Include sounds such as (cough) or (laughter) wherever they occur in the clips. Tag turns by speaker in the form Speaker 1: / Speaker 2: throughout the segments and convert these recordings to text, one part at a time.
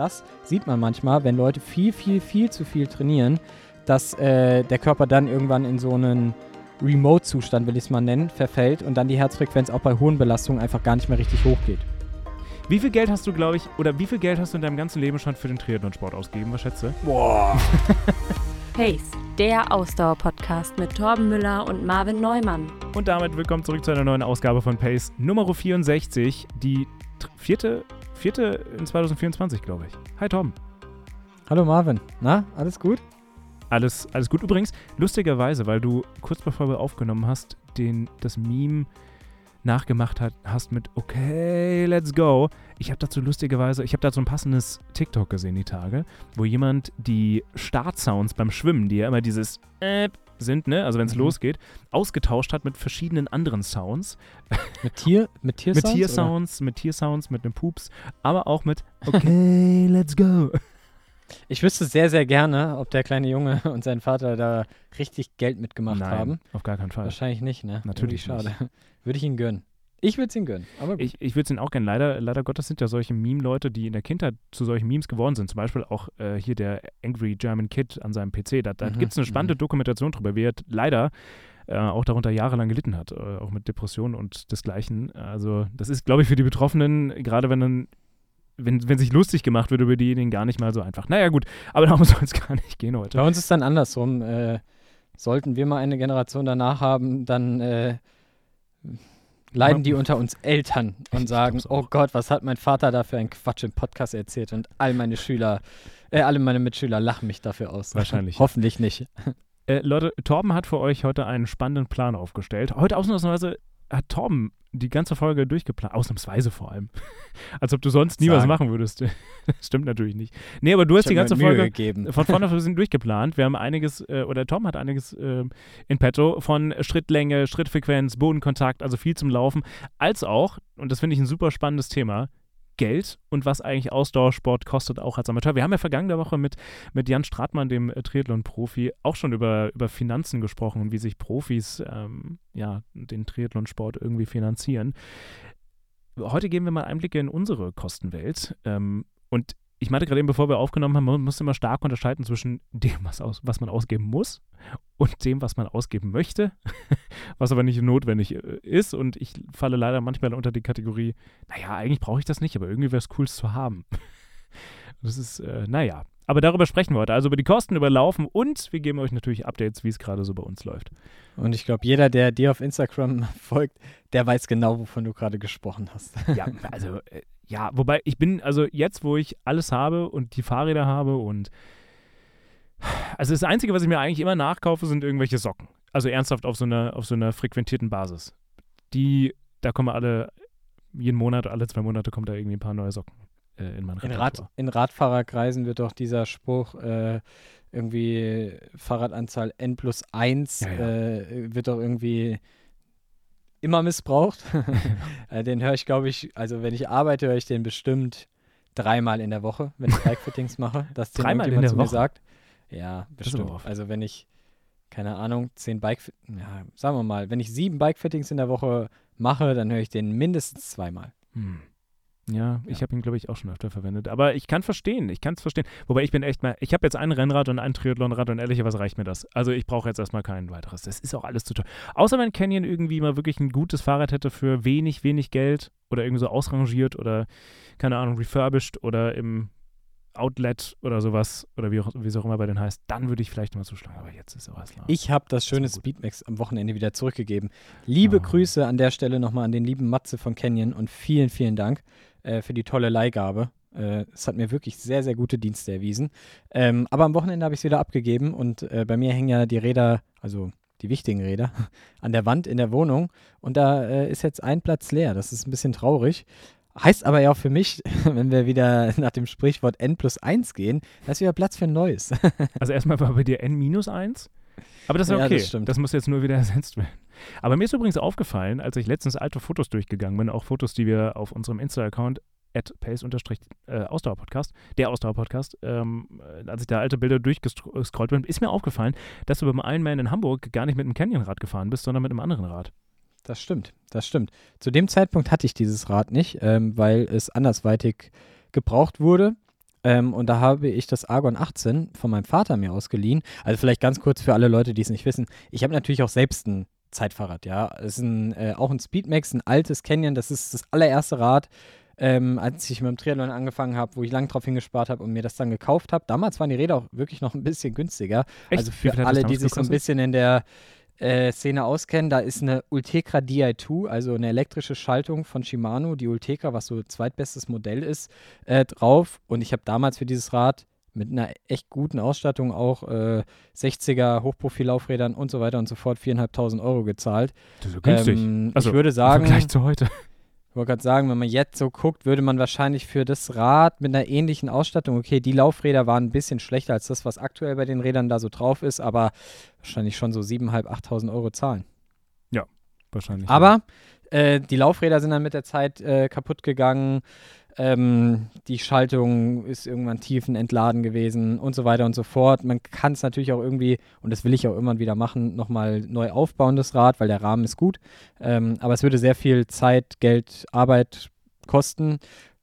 Speaker 1: das sieht man manchmal, wenn Leute viel, viel, viel zu viel trainieren, dass äh, der Körper dann irgendwann in so einen Remote-Zustand, will ich es mal nennen, verfällt und dann die Herzfrequenz auch bei hohen Belastungen einfach gar nicht mehr richtig hochgeht.
Speaker 2: Wie viel Geld hast du, glaube ich, oder wie viel Geld hast du in deinem ganzen Leben schon für den Triathlon-Sport ausgegeben? Was schätzt du?
Speaker 1: Boah. (laughs)
Speaker 3: Pace, der Ausdauer-Podcast mit Torben Müller und Marvin Neumann.
Speaker 2: Und damit willkommen zurück zu einer neuen Ausgabe von Pace Nummer 64, die vierte, vierte in 2024, glaube ich. Hi Torben.
Speaker 1: Hallo Marvin. Na, alles gut?
Speaker 2: Alles, alles gut. Übrigens, lustigerweise, weil du kurz bevor wir aufgenommen hast, den, das Meme nachgemacht hat, hast mit Okay, let's go. Ich habe dazu lustigerweise, ich habe dazu ein passendes TikTok gesehen die Tage, wo jemand die Startsounds beim Schwimmen, die ja immer dieses äh, sind, ne, also wenn es mhm. losgeht, ausgetauscht hat mit verschiedenen anderen Sounds. (laughs)
Speaker 1: Mit Tier, mit Tiersounds?
Speaker 2: mit Tiersounds, mit Tiersounds, mit einem Pups, aber auch mit (laughs) Okay, let's go.
Speaker 1: Ich wüsste sehr, sehr gerne, ob der kleine Junge (laughs) und sein Vater da richtig Geld mitgemacht
Speaker 2: Nein,
Speaker 1: haben.
Speaker 2: Auf gar keinen Fall.
Speaker 1: Wahrscheinlich nicht, ne?
Speaker 2: Natürlich
Speaker 1: schade. Würde ich ihn gönnen. Ich würde es ihn gönnen.
Speaker 2: Ich, ich würde es ihn auch gönnen. Leider, leider Gottes sind ja solche Meme-Leute, die in der Kindheit zu solchen Memes geworden sind. Zum Beispiel auch äh, hier der Angry German Kid an seinem PC. Da, da mhm, gibt es eine spannende mhm. Dokumentation drüber, wie er leider äh, auch darunter jahrelang gelitten hat, äh, auch mit Depressionen und desgleichen. Also das ist, glaube ich, für die Betroffenen, gerade wenn dann wenn, wenn sich lustig gemacht wird über diejenigen, gar nicht mal so einfach. Naja, gut, aber (laughs) darum soll es gar nicht gehen heute.
Speaker 1: Bei uns ist dann andersrum. Äh, sollten wir mal eine Generation danach haben, dann äh, leiden die unter uns Eltern und sagen, oh Gott, was hat mein Vater da für ein Quatsch im Podcast erzählt und all meine Schüler, äh, alle meine Mitschüler lachen mich dafür aus.
Speaker 2: Wahrscheinlich. (laughs)
Speaker 1: Hoffentlich nicht.
Speaker 2: Äh, Leute, Torben hat für euch heute einen spannenden Plan aufgestellt. Heute ausnahmsweise hat Torben die ganze Folge durchgeplant. Ausnahmsweise vor allem. (laughs) Als ob du sonst nie Sagen. was machen würdest. (laughs) das stimmt natürlich nicht. Nee, aber du hast die ganze Folge
Speaker 1: gegeben.
Speaker 2: von vorne (laughs) bis durchgeplant. Wir haben einiges, äh, oder Tom hat einiges äh, in petto von Schrittlänge, Schrittfrequenz, Bodenkontakt, also viel zum Laufen, als auch, und das finde ich ein super spannendes Thema, Geld und was eigentlich Ausdauersport kostet, auch als Amateur. Wir haben ja vergangene Woche mit, mit Jan Stratmann, dem äh, Triathlon-Profi, auch schon über, über Finanzen gesprochen und wie sich Profis ähm, ja, den Triathlonsport irgendwie finanzieren. Heute geben wir mal Einblicke in unsere Kostenwelt. Ähm, und ich meinte gerade eben, bevor wir aufgenommen haben, man muss immer stark unterscheiden zwischen dem, was, aus, was man ausgeben muss und dem, was man ausgeben möchte, (laughs) was aber nicht notwendig äh, ist. Und ich falle leider manchmal unter die Kategorie, naja, eigentlich brauche ich das nicht, aber irgendwie wäre es cool, es zu haben. (laughs) Das ist, äh, naja. Aber darüber sprechen wir heute. Also über die Kosten, über Laufen und wir geben euch natürlich Updates, wie es gerade so bei uns läuft.
Speaker 1: Und ich glaube, jeder, der dir auf Instagram (laughs) folgt, der weiß genau, wovon du gerade gesprochen hast.
Speaker 2: Ja, also äh, ja, wobei ich bin, also jetzt, wo ich alles habe und die Fahrräder habe und also das Einzige, was ich mir eigentlich immer nachkaufe, sind irgendwelche Socken. Also ernsthaft auf so einer, auf so einer frequentierten Basis. Die, da kommen alle, jeden Monat, alle zwei Monate kommt da irgendwie ein paar neue Socken äh, in mein
Speaker 1: in, Rad, in Radfahrerkreisen wird doch dieser Spruch äh, irgendwie Fahrradanzahl N plus 1 ja, ja. Äh, wird doch irgendwie immer missbraucht. (laughs) (laughs) Äh, den höre ich, glaube ich, also wenn ich arbeite, höre ich den bestimmt dreimal in der Woche, wenn ich (laughs) Bikefittings mache. Dass
Speaker 2: dreimal in der
Speaker 1: zu
Speaker 2: Woche?
Speaker 1: mir sagt. Ja, bestimmt. Also wenn ich, keine Ahnung, zehn Bike, ja, sagen wir mal, wenn ich sieben Bikefittings in der Woche mache, dann höre ich den mindestens zweimal.
Speaker 2: Hm. Ja, ich habe ihn, glaube ich, auch schon öfter verwendet. Aber ich kann verstehen, ich kann es verstehen. Wobei ich bin echt mal, ich habe jetzt ein Rennrad und ein Triathlonrad und ehrlicherweise reicht mir das. Also ich brauche jetzt erstmal kein weiteres. Das ist auch alles zu teuer. Außer wenn Canyon irgendwie mal wirklich ein gutes Fahrrad hätte für wenig, wenig Geld oder irgendwie so ausrangiert oder, keine Ahnung, refurbished oder im Outlet oder sowas oder wie, auch, wie es auch immer bei denen heißt, dann würde ich vielleicht mal zuschlagen. Aber jetzt ist sowas.
Speaker 1: Na, ich habe das schöne Speedmax am Wochenende wieder zurückgegeben. Liebe oh. Grüße an der Stelle nochmal an den lieben Matze von Canyon und vielen, vielen Dank äh, für die tolle Leihgabe. Äh, es hat mir wirklich sehr, sehr gute Dienste erwiesen. Ähm, aber am Wochenende habe ich es wieder abgegeben und äh, bei mir hängen ja die Räder, also die wichtigen Räder, (laughs) an der Wand in der Wohnung und da äh, ist jetzt ein Platz leer. Das ist ein bisschen traurig. Heißt aber ja auch für mich, (laughs) wenn wir wieder nach dem Sprichwort N plus 1 gehen, da ist wieder Platz für ein neues. (laughs)
Speaker 2: also erstmal war bei dir N minus 1? Aber das ist okay. Ja, das, das, muss jetzt nur wieder (laughs) ersetzt werden. Aber mir ist übrigens aufgefallen, als ich letztens alte Fotos durchgegangen bin, auch Fotos, die wir auf unserem Insta-Account at pace-ausdauer-podcast, der Ausdauer-Podcast, ähm, als ich da alte Bilder durchgescrollt bin, ist mir aufgefallen, dass du beim Ironman in Hamburg gar nicht mit einem Canyon-Rad gefahren bist, sondern mit einem anderen Rad.
Speaker 1: Das stimmt, das stimmt. Zu dem Zeitpunkt hatte ich dieses Rad nicht, ähm, weil es andersweitig gebraucht wurde. Ähm, und da habe ich das Argon 18 von meinem Vater mir ausgeliehen. Also vielleicht ganz kurz für alle Leute, die es nicht wissen. Ich habe natürlich auch selbst ein Zeitfahrrad, ja. Es ist ein, äh, auch ein Speedmax, ein altes Canyon. Das ist das allererste Rad, ähm, als ich mit dem Triathlon angefangen habe, wo ich lang drauf hingespart habe und mir das dann gekauft habe. Damals waren die Räder auch wirklich noch ein bisschen günstiger.
Speaker 2: Echt?
Speaker 1: Also für alle, die sich so ein bisschen in der äh, Szene auskennen, da ist eine Ultegra Di2, also eine elektrische Schaltung von Shimano, die Ultegra, was so zweitbestes Modell ist, äh, drauf. Und ich habe damals für dieses Rad mit einer echt guten Ausstattung auch äh, 60er Hochprofillaufrädern und so weiter und so fort 4.500 Euro gezahlt.
Speaker 2: Das ist ja günstig.
Speaker 1: Ähm,
Speaker 2: also
Speaker 1: ich würde
Speaker 2: im
Speaker 1: sagen,
Speaker 2: Vergleich zu heute.
Speaker 1: Ich wollte gerade sagen, wenn man jetzt so guckt, würde man wahrscheinlich für das Rad mit einer ähnlichen Ausstattung, okay, die Laufräder waren ein bisschen schlechter als das, was aktuell bei den Rädern da so drauf ist, aber wahrscheinlich schon so 7.500, 8.000 Euro zahlen.
Speaker 2: Wahrscheinlich.
Speaker 1: Aber äh, die Laufräder sind dann mit der Zeit äh, kaputt gegangen. Ähm, die Schaltung ist irgendwann tiefenentladen gewesen und so weiter und so fort. Man kann es natürlich auch irgendwie, und das will ich auch irgendwann wieder machen, nochmal neu aufbauen, das Rad, weil der Rahmen ist gut. Ähm, aber es würde sehr viel Zeit, Geld, Arbeit kosten.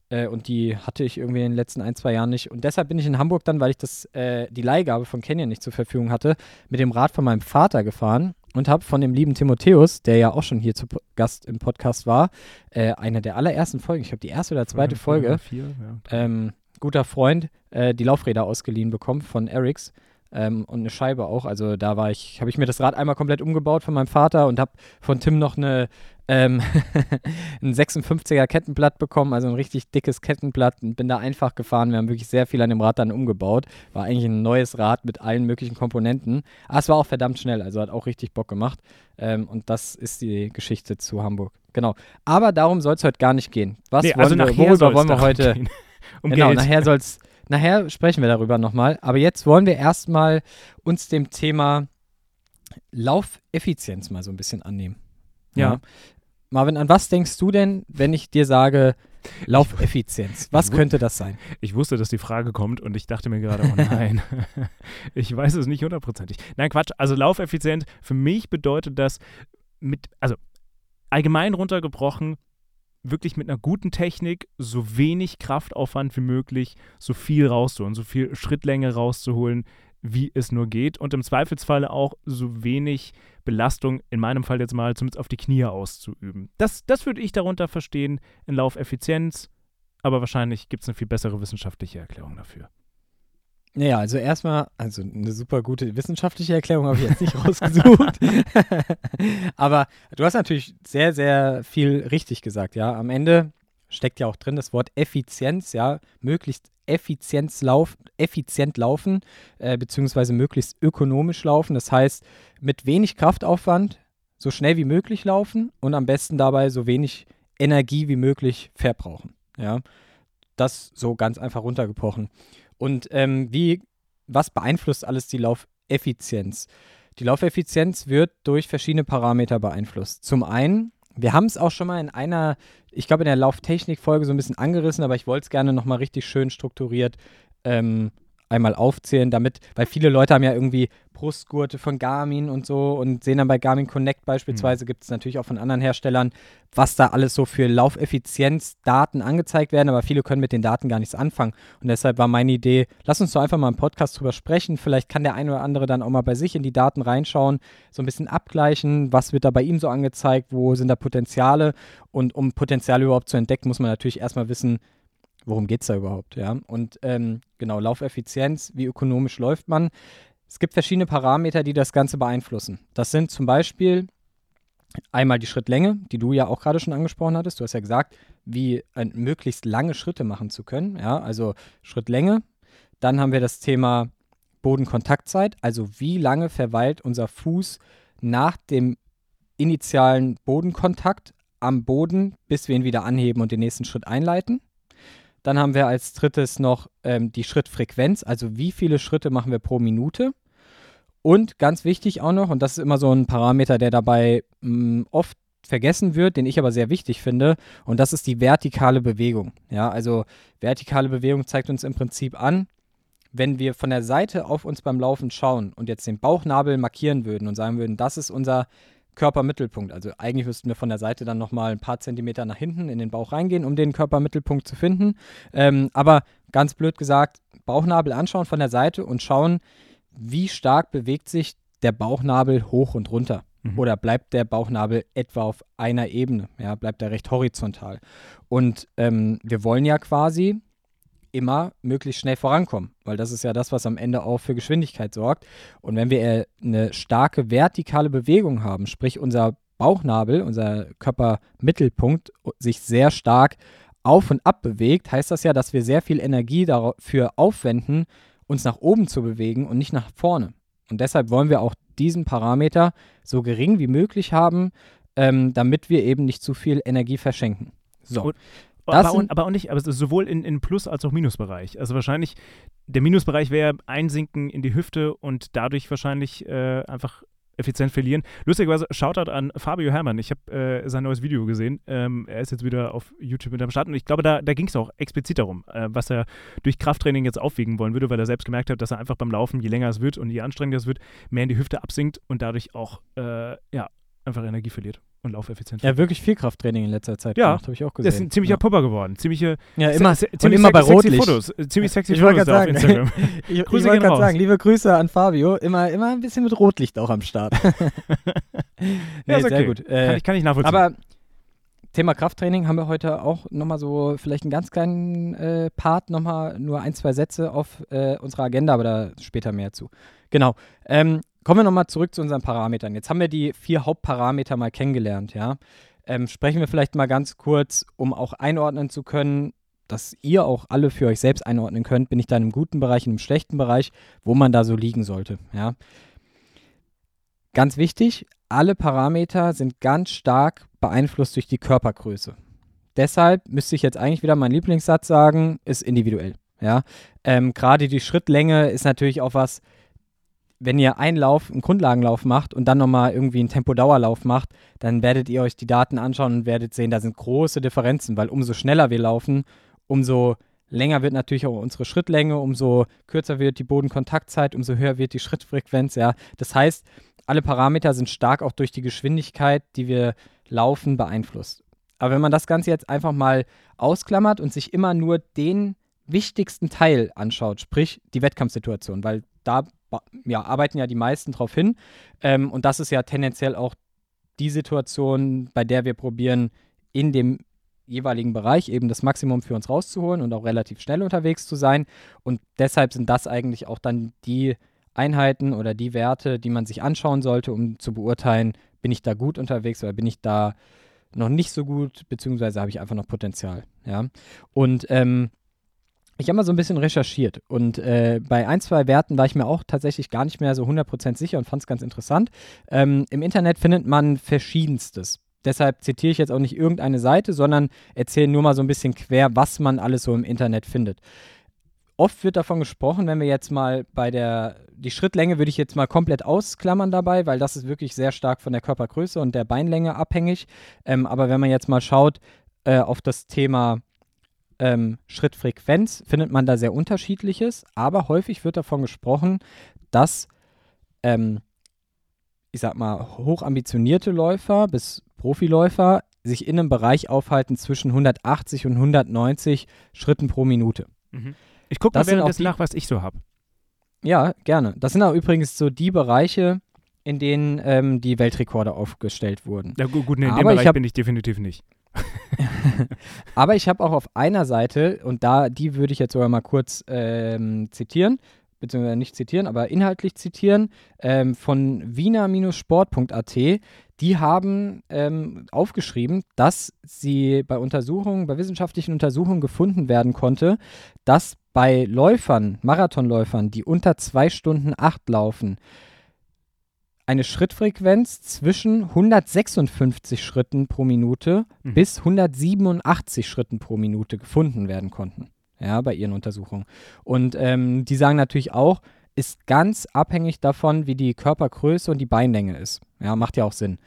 Speaker 1: Äh, und die hatte ich irgendwie in den letzten ein, zwei Jahren nicht. Und deshalb bin ich in Hamburg dann, weil ich das, äh, die Leihgabe von Canyon nicht zur Verfügung hatte, mit dem Rad von meinem Vater gefahren und habe von dem lieben Timotheus, der ja auch schon hier zu Gast im Podcast war, äh, eine der allerersten Folgen, ich glaube die erste oder zweite Folge,
Speaker 2: Vier, ja,
Speaker 1: ähm, guter Freund, äh, die Laufräder ausgeliehen bekommen von Erics ähm, und eine Scheibe auch. Also da war ich, habe ich mir das Rad einmal komplett umgebaut von meinem Vater und habe von Tim noch eine ähm, (laughs) ein 56er Kettenblatt bekommen, also ein richtig dickes Kettenblatt und bin da einfach gefahren. Wir haben wirklich sehr viel an dem Rad dann umgebaut. War eigentlich ein neues Rad mit allen möglichen Komponenten. Aber es war auch verdammt schnell, also hat auch richtig Bock gemacht. Ähm, und das ist die Geschichte zu Hamburg. Genau. Aber darum soll es heute gar nicht gehen. Was
Speaker 2: nee,
Speaker 1: wollen
Speaker 2: also
Speaker 1: wir,
Speaker 2: nachher
Speaker 1: worüber wollen wir heute? (laughs)
Speaker 2: Um
Speaker 1: genau,
Speaker 2: Geld.
Speaker 1: nachher soll's, nachher sprechen wir darüber nochmal. Aber jetzt wollen wir erstmal uns dem Thema Laufeffizienz mal so ein bisschen annehmen.
Speaker 2: Ja.
Speaker 1: Marvin, an was denkst du denn, wenn ich dir sage Laufeffizienz? Was könnte das sein?
Speaker 2: Ich wusste, dass die Frage kommt und ich dachte mir gerade, oh (laughs) nein, (laughs) ich weiß es nicht hundertprozentig. Nein, Quatsch. Also Laufeffizient, für mich bedeutet das mit, also allgemein runtergebrochen, wirklich mit einer guten Technik so wenig Kraftaufwand wie möglich, so viel rauszuholen, so viel Schrittlänge rauszuholen, wie es nur geht und im Zweifelsfalle auch so wenig Belastung, in meinem Fall jetzt mal zumindest auf die Knie auszuüben. Das, das würde ich darunter verstehen in Laufeffizienz, aber wahrscheinlich gibt es eine viel bessere wissenschaftliche Erklärung dafür.
Speaker 1: Naja, also erstmal, also eine super gute wissenschaftliche Erklärung habe ich jetzt nicht (laughs) rausgesucht. (laughs) Aber du hast natürlich sehr, sehr viel richtig gesagt, ja. Am Ende steckt ja auch drin das Wort Effizienz, ja, möglichst Effizienz lauf, effizient laufen, äh, beziehungsweise möglichst ökonomisch laufen. Das heißt, mit wenig Kraftaufwand so schnell wie möglich laufen und am besten dabei so wenig Energie wie möglich verbrauchen. Ja, das so ganz einfach runtergebrochen. Und ähm, wie, was beeinflusst alles die Laufeffizienz? Die Laufeffizienz wird durch verschiedene Parameter beeinflusst. Zum einen, wir haben es auch schon mal in einer, ich glaube in der Lauftechnik-Folge so ein bisschen angerissen, aber ich wollte es gerne nochmal richtig schön strukturiert ähm, einmal aufzählen, damit, weil viele Leute haben ja irgendwie Brustgurte von Garmin und so und sehen dann bei Garmin Connect beispielsweise, gibt es natürlich auch von anderen Herstellern, was da alles so für Laufeffizienzdaten angezeigt werden, aber viele können mit den Daten gar nichts anfangen. Und deshalb war meine Idee, lass uns doch einfach mal im Podcast drüber sprechen. Vielleicht kann der eine oder andere dann auch mal bei sich in die Daten reinschauen, so ein bisschen abgleichen, was wird da bei ihm so angezeigt, wo sind da Potenziale. Und um Potenziale überhaupt zu entdecken, muss man natürlich erstmal wissen, worum geht es da überhaupt, ja. Und ähm, genau, Laufeffizienz, wie ökonomisch läuft man. Es gibt verschiedene Parameter, die das Ganze beeinflussen. Das sind zum Beispiel einmal die Schrittlänge, die du ja auch gerade schon angesprochen hattest. Du hast ja gesagt, wie äh, möglichst lange Schritte machen zu können, ja, also Schrittlänge. Dann haben wir das Thema Bodenkontaktzeit, also wie lange verweilt unser Fuß nach dem initialen Bodenkontakt am Boden, bis wir ihn wieder anheben und den nächsten Schritt einleiten. Dann haben wir als drittes noch ähm, die Schrittfrequenz, also wie viele Schritte machen wir pro Minute. Und ganz wichtig auch noch, und das ist immer so ein Parameter, der dabei mh, oft vergessen wird, den ich aber sehr wichtig finde, und das ist die vertikale Bewegung. Ja, also vertikale Bewegung zeigt uns im Prinzip an, wenn wir von der Seite auf uns beim Laufen schauen und jetzt den Bauchnabel markieren würden und sagen würden, das ist unser Körpermittelpunkt. Also eigentlich müssten wir von der Seite dann nochmal ein paar Zentimeter nach hinten in den Bauch reingehen, um den Körpermittelpunkt zu finden. Ähm, aber ganz blöd gesagt, Bauchnabel anschauen von der Seite und schauen, wie stark bewegt sich der Bauchnabel hoch und runter. Mhm. Oder bleibt der Bauchnabel etwa auf einer Ebene? Ja, bleibt er recht horizontal? Und ähm, wir wollen ja quasi immer möglichst schnell vorankommen, weil das ist ja das, was am Ende auch für Geschwindigkeit sorgt. Und wenn wir eine starke vertikale Bewegung haben, sprich unser Bauchnabel, unser Körpermittelpunkt sich sehr stark auf und ab bewegt, heißt das ja, dass wir sehr viel Energie dafür aufwenden, uns nach oben zu bewegen und nicht nach vorne. Und deshalb wollen wir auch diesen Parameter so gering wie möglich haben, ähm, damit wir eben nicht zu viel Energie verschenken. So.
Speaker 2: Und, aber, auch, aber, auch, nicht, aber sowohl in, in Plus- als auch Minusbereich. Also wahrscheinlich, der Minusbereich wäre Einsinken in die Hüfte und dadurch wahrscheinlich äh, einfach effizient verlieren. Lustigerweise, Shoutout an Fabio Herrmann. Ich habe äh, sein neues Video gesehen. Ähm, er ist jetzt wieder auf YouTube mit am Start und ich glaube, da, da ging es auch explizit darum, äh, was er durch Krafttraining jetzt aufwiegen wollen würde, weil er selbst gemerkt hat, dass er einfach beim Laufen, je länger es wird und je anstrengender es wird, mehr in die Hüfte absinkt und dadurch auch äh, ja, einfach Energie verliert und laufeffizient.
Speaker 1: Ja, wirklich viel Krafttraining in letzter Zeit
Speaker 2: ja, habe ich auch gesehen. Der ist ein ziemlicher ja. Pupper geworden. Ziemliche,
Speaker 1: ja, immer, se und immer bei Rotlicht.
Speaker 2: Fotos, ziemlich sexy
Speaker 1: ich
Speaker 2: Fotos
Speaker 1: sagen, auf Instagram. (laughs) ich, ich wollte gerade sagen, liebe Grüße an Fabio. Immer, immer ein bisschen mit Rotlicht auch am Start. (laughs) (laughs)
Speaker 2: nee, ja, sehr okay. gut. Äh, kann, ich, kann ich nachvollziehen.
Speaker 1: Aber Thema Krafttraining haben wir heute auch nochmal so vielleicht einen ganz kleinen äh, Part, nochmal nur ein, zwei Sätze auf äh, unserer Agenda, aber da später mehr zu. Genau. Ähm, Kommen wir nochmal zurück zu unseren Parametern. Jetzt haben wir die vier Hauptparameter mal kennengelernt, ja. Ähm, sprechen wir vielleicht mal ganz kurz, um auch einordnen zu können, dass ihr auch alle für euch selbst einordnen könnt, bin ich da einem guten Bereich, einem schlechten Bereich, wo man da so liegen sollte, ja. Ganz wichtig, alle Parameter sind ganz stark beeinflusst durch die Körpergröße. Deshalb müsste ich jetzt eigentlich wieder meinen Lieblingssatz sagen, ist individuell. Ja, ähm, gerade die Schrittlänge ist natürlich auch was, wenn ihr einen Lauf, einen Grundlagenlauf macht und dann nochmal irgendwie einen Tempodauerlauf macht, dann werdet ihr euch die Daten anschauen und werdet sehen, da sind große Differenzen, weil umso schneller wir laufen, umso länger wird natürlich auch unsere Schrittlänge, umso kürzer wird die Bodenkontaktzeit, umso höher wird die Schrittfrequenz, ja. Das heißt, alle Parameter sind stark auch durch die Geschwindigkeit, die wir laufen, beeinflusst. Aber wenn man das Ganze jetzt einfach mal ausklammert und sich immer nur den wichtigsten Teil anschaut, sprich die Wettkampfsituation, weil da ja, arbeiten ja die meisten drauf hin. Ähm, und das ist ja tendenziell auch die Situation, bei der wir probieren, in dem jeweiligen Bereich eben das Maximum für uns rauszuholen und auch relativ schnell unterwegs zu sein. Und deshalb sind das eigentlich auch dann die Einheiten oder die Werte, die man sich anschauen sollte, um zu beurteilen, bin ich da gut unterwegs oder bin ich da noch nicht so gut, beziehungsweise habe ich einfach noch Potenzial. Ja. Und ähm, ich habe mal so ein bisschen recherchiert und äh, bei ein, zwei Werten war ich mir auch tatsächlich gar nicht mehr so 100% sicher und fand es ganz interessant. Ähm, Im Internet findet man verschiedenstes. Deshalb zitiere ich jetzt auch nicht irgendeine Seite, sondern erzähle nur mal so ein bisschen quer, was man alles so im Internet findet. Oft wird davon gesprochen, wenn wir jetzt mal bei der, die Schrittlänge würde ich jetzt mal komplett ausklammern dabei, weil das ist wirklich sehr stark von der Körpergröße und der Beinlänge abhängig. Ähm, aber wenn man jetzt mal schaut äh, auf das Thema ähm, Schrittfrequenz findet man da sehr unterschiedliches, aber häufig wird davon gesprochen, dass, ähm, ich sag mal, hochambitionierte Läufer bis Profiläufer sich in einem Bereich aufhalten zwischen 180 und 190 Schritten pro Minute.
Speaker 2: Mhm. Ich gucke mal währenddessen nach, was ich so habe.
Speaker 1: Ja, gerne. Das sind auch übrigens so die Bereiche, in denen ähm, die Weltrekorde aufgestellt wurden.
Speaker 2: Ja, gut, gut nee, in Aber dem Bereich hab, bin ich definitiv nicht. (laughs)
Speaker 1: Aber ich habe auch auf einer Seite, und da, die würde ich jetzt sogar mal kurz ähm, zitieren, beziehungsweise nicht zitieren, aber inhaltlich zitieren, ähm, von wiener-sport.at. Die haben ähm, aufgeschrieben, dass sie bei Untersuchungen, bei wissenschaftlichen Untersuchungen gefunden werden konnte, dass bei Läufern, Marathonläufern, die unter zwei Stunden acht laufen, eine Schrittfrequenz zwischen 156 Schritten pro Minute mhm. bis 187 Schritten pro Minute gefunden werden konnten. Ja, bei ihren Untersuchungen. Und ähm, die sagen natürlich auch, ist ganz abhängig davon, wie die Körpergröße und die Beinlänge ist. Ja, macht ja auch Sinn.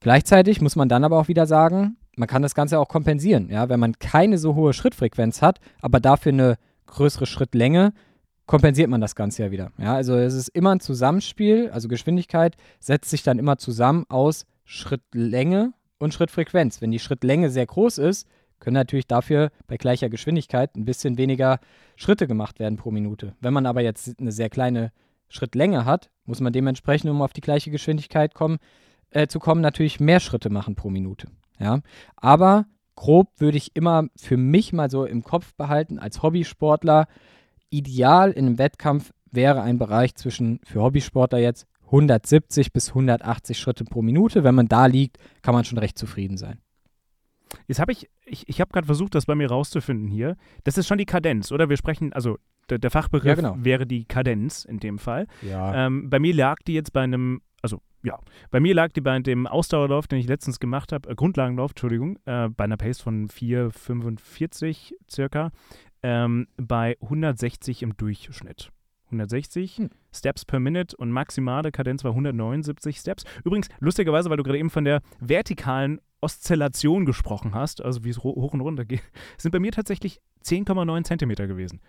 Speaker 1: Gleichzeitig muss man dann aber auch wieder sagen, man kann das Ganze auch kompensieren. Ja, wenn man keine so hohe Schrittfrequenz hat, aber dafür eine größere Schrittlänge, kompensiert man das Ganze ja wieder. Ja, also es ist immer ein Zusammenspiel, also Geschwindigkeit setzt sich dann immer zusammen aus Schrittlänge und Schrittfrequenz. Wenn die Schrittlänge sehr groß ist, können natürlich dafür bei gleicher Geschwindigkeit ein bisschen weniger Schritte gemacht werden pro Minute. Wenn man aber jetzt eine sehr kleine Schrittlänge hat, muss man dementsprechend, um auf die gleiche Geschwindigkeit kommen, äh, zu kommen, natürlich mehr Schritte machen pro Minute. Ja? Aber grob würde ich immer für mich mal so im Kopf behalten, als Hobbysportler, ideal in einem Wettkampf wäre ein Bereich zwischen, für Hobbysportler jetzt, 170 bis 180 Schritte pro Minute. Wenn man da liegt, kann man schon recht zufrieden sein.
Speaker 2: Jetzt habe ich, ich, ich habe gerade versucht, das bei mir rauszufinden hier. Das ist schon die Kadenz, oder? Wir sprechen, also der, der Fachbegriff
Speaker 1: Ja, genau.
Speaker 2: wäre die Kadenz in dem Fall.
Speaker 1: Ja.
Speaker 2: Ähm, bei mir lag die jetzt bei einem, also ja, bei mir lag die bei dem Ausdauerlauf, den ich letztens gemacht habe, äh, Grundlagenlauf, Entschuldigung, äh, bei einer Pace von 4,45 circa, ähm, bei 160 im Durchschnitt. 160
Speaker 1: Hm.
Speaker 2: Steps per Minute und maximale Kadenz war 179 Steps. Übrigens, lustigerweise, weil du gerade eben von der vertikalen Oszillation gesprochen hast, also wie es hoch und runter geht, (laughs) sind bei mir tatsächlich 10,9 Zentimeter gewesen.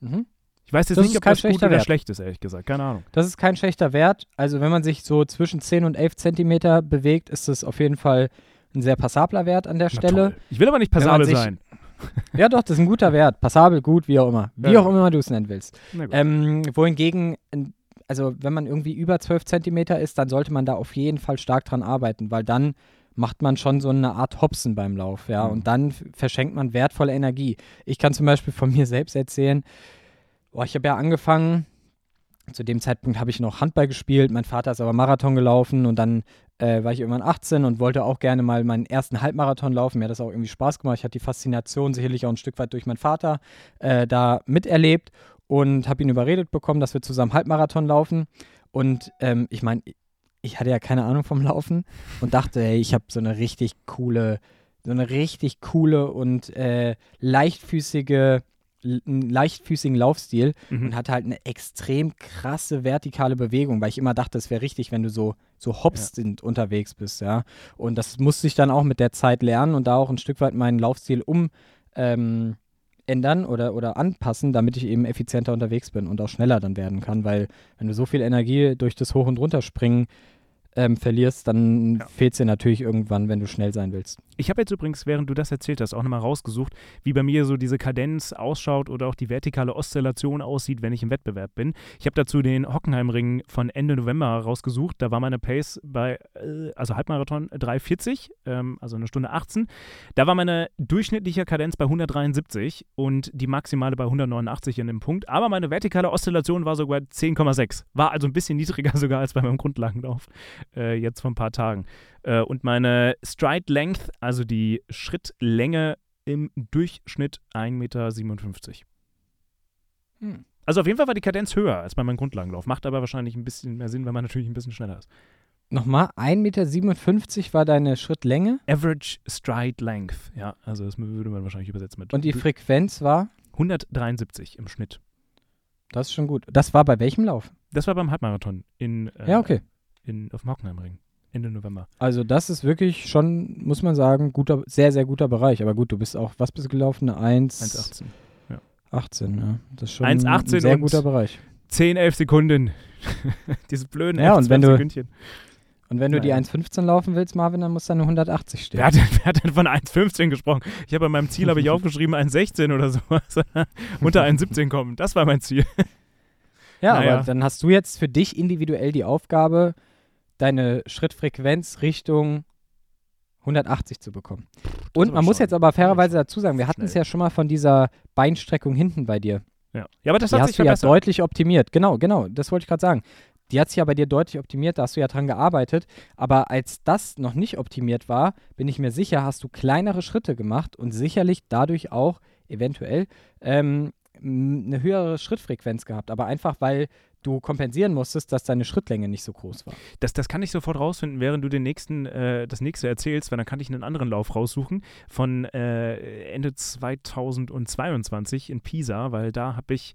Speaker 1: Mhm.
Speaker 2: Ich weiß jetzt
Speaker 1: Das
Speaker 2: nicht,
Speaker 1: ist
Speaker 2: ob
Speaker 1: kein
Speaker 2: das gut oder
Speaker 1: Wert.
Speaker 2: schlecht ist, ehrlich gesagt. Keine Ahnung.
Speaker 1: Das ist kein schlechter Wert. Also wenn man sich so zwischen 10 und 11 Zentimeter bewegt, ist das auf jeden Fall ein sehr passabler Wert an der
Speaker 2: Na
Speaker 1: Stelle.
Speaker 2: toll. Ich will aber nicht passabel sein. (laughs)
Speaker 1: Ja, doch, das ist ein guter Wert. Passabel, gut, wie auch immer. Wie
Speaker 2: Ja.
Speaker 1: auch immer du es nennen willst. Ähm, wohingegen, also wenn man irgendwie über 12 Zentimeter ist, dann sollte man da auf jeden Fall stark dran arbeiten, weil dann macht man schon so eine Art Hopsen beim Lauf, ja,
Speaker 2: Mhm.
Speaker 1: und dann verschenkt man wertvolle Energie. Ich kann zum Beispiel von (laughs) mir selbst erzählen, boah, ich habe ja angefangen, zu dem Zeitpunkt habe ich noch Handball gespielt, mein Vater ist aber Marathon gelaufen und dann äh, war ich irgendwann 18 und wollte auch gerne mal meinen ersten Halbmarathon laufen. Mir hat das auch irgendwie Spaß gemacht. Ich hatte die Faszination sicherlich auch ein Stück weit durch meinen Vater äh, da miterlebt und habe ihn überredet bekommen, dass wir zusammen Halbmarathon laufen. Und ähm, ich meine, ich hatte ja keine Ahnung vom Laufen und dachte, hey, ich habe so eine richtig coole, so eine richtig coole und äh, leichtfüßige, einen leichtfüßigen Laufstil
Speaker 2: Mhm.
Speaker 1: und hatte halt eine extrem krasse vertikale Bewegung, weil ich immer dachte, es wäre richtig, wenn du so, so hopsend unterwegs bist, ja. Und das musste ich dann auch mit der Zeit lernen und da auch ein Stück weit meinen Laufstil um ähm, ändern oder, oder anpassen, damit ich eben effizienter unterwegs bin und auch schneller dann werden kann, weil wenn du so viel Energie durch das Hoch- und Runterspringen ähm, verlierst, dann
Speaker 2: Ja.
Speaker 1: fehlt es dir natürlich irgendwann, wenn du schnell sein willst.
Speaker 2: Ich habe jetzt übrigens, während du das erzählt hast, auch nochmal rausgesucht, wie bei mir so diese Kadenz ausschaut oder auch die vertikale Oszillation aussieht, wenn ich im Wettbewerb bin. Ich habe dazu den Hockenheimring von Ende November rausgesucht. Da war meine Pace bei, äh, also Halbmarathon 3,40, ähm, also eine Stunde 18. Da war meine durchschnittliche Kadenz bei 173 und die maximale bei 189 in dem Punkt. Aber meine vertikale Oszillation war sogar 10,6. War also ein bisschen niedriger (laughs) sogar als bei meinem Grundlagenlauf äh, jetzt vor ein paar Tagen. Äh, und meine Stride Length, also die Schrittlänge im Durchschnitt 1,57 Meter.
Speaker 1: Hm.
Speaker 2: Also auf jeden Fall war die Kadenz höher als bei meinem Grundlagenlauf. Macht aber wahrscheinlich ein bisschen mehr Sinn, wenn man natürlich ein bisschen schneller ist.
Speaker 1: Nochmal, 1,57 Meter war deine Schrittlänge
Speaker 2: Average Stride Length, ja, also das würde man wahrscheinlich übersetzen mit
Speaker 1: und die Frequenz war,
Speaker 2: 173 im Schnitt.
Speaker 1: das ist schon gut. Das war bei welchem Lauf?
Speaker 2: Das war beim Halbmarathon in, äh,
Speaker 1: Ja, okay.
Speaker 2: In, auf dem Hockenheimring. Ende November.
Speaker 1: Also das ist wirklich schon, muss man sagen, guter, sehr, sehr guter Bereich. Aber gut, du bist auch, was bist du gelaufen? Eine 1,18,
Speaker 2: 1,18.
Speaker 1: 18, ja. Das ist schon
Speaker 2: 1,18
Speaker 1: ein sehr guter Bereich.
Speaker 2: 10, 11 Sekunden. (laughs) Diese blöden
Speaker 1: Ja,
Speaker 2: 11,
Speaker 1: und wenn
Speaker 2: 12
Speaker 1: du-
Speaker 2: Sekündchen.
Speaker 1: Und wenn du die
Speaker 2: Naja.
Speaker 1: 1,15 laufen willst, Marvin, dann muss da eine 180 stehen.
Speaker 2: Wer hat, denn, (laughs) wer hat denn von 1,15 gesprochen? Ich habe bei meinem Ziel habe ich aufgeschrieben 1,16 oder sowas. (laughs) Unter 1,17 kommen. Das war mein Ziel.
Speaker 1: Ja,
Speaker 2: Naja.
Speaker 1: aber dann hast du jetzt für dich individuell die Aufgabe, deine Schrittfrequenz Richtung 180 zu bekommen. Und man muss jetzt aber fairerweise dazu sagen, wir hatten es ja schon mal von dieser Beinstreckung hinten bei dir.
Speaker 2: Ja, ja aber das
Speaker 1: Die
Speaker 2: hat
Speaker 1: hast
Speaker 2: sich
Speaker 1: du ja deutlich optimiert. Genau, genau, das wollte ich gerade sagen. Die hat sich ja bei dir deutlich optimiert, da hast du ja dran gearbeitet. Aber als das noch nicht optimiert war, bin ich mir sicher, hast du kleinere Schritte gemacht und sicherlich dadurch auch eventuell ähm, eine höhere Schrittfrequenz gehabt. Aber einfach, weil du kompensieren musstest, dass deine Schrittlänge nicht so groß war.
Speaker 2: das, das kann ich sofort rausfinden, während du den nächsten, äh, das nächste erzählst, weil dann kann ich einen anderen Lauf raussuchen von äh, Ende 2022 in Pisa, weil da habe ich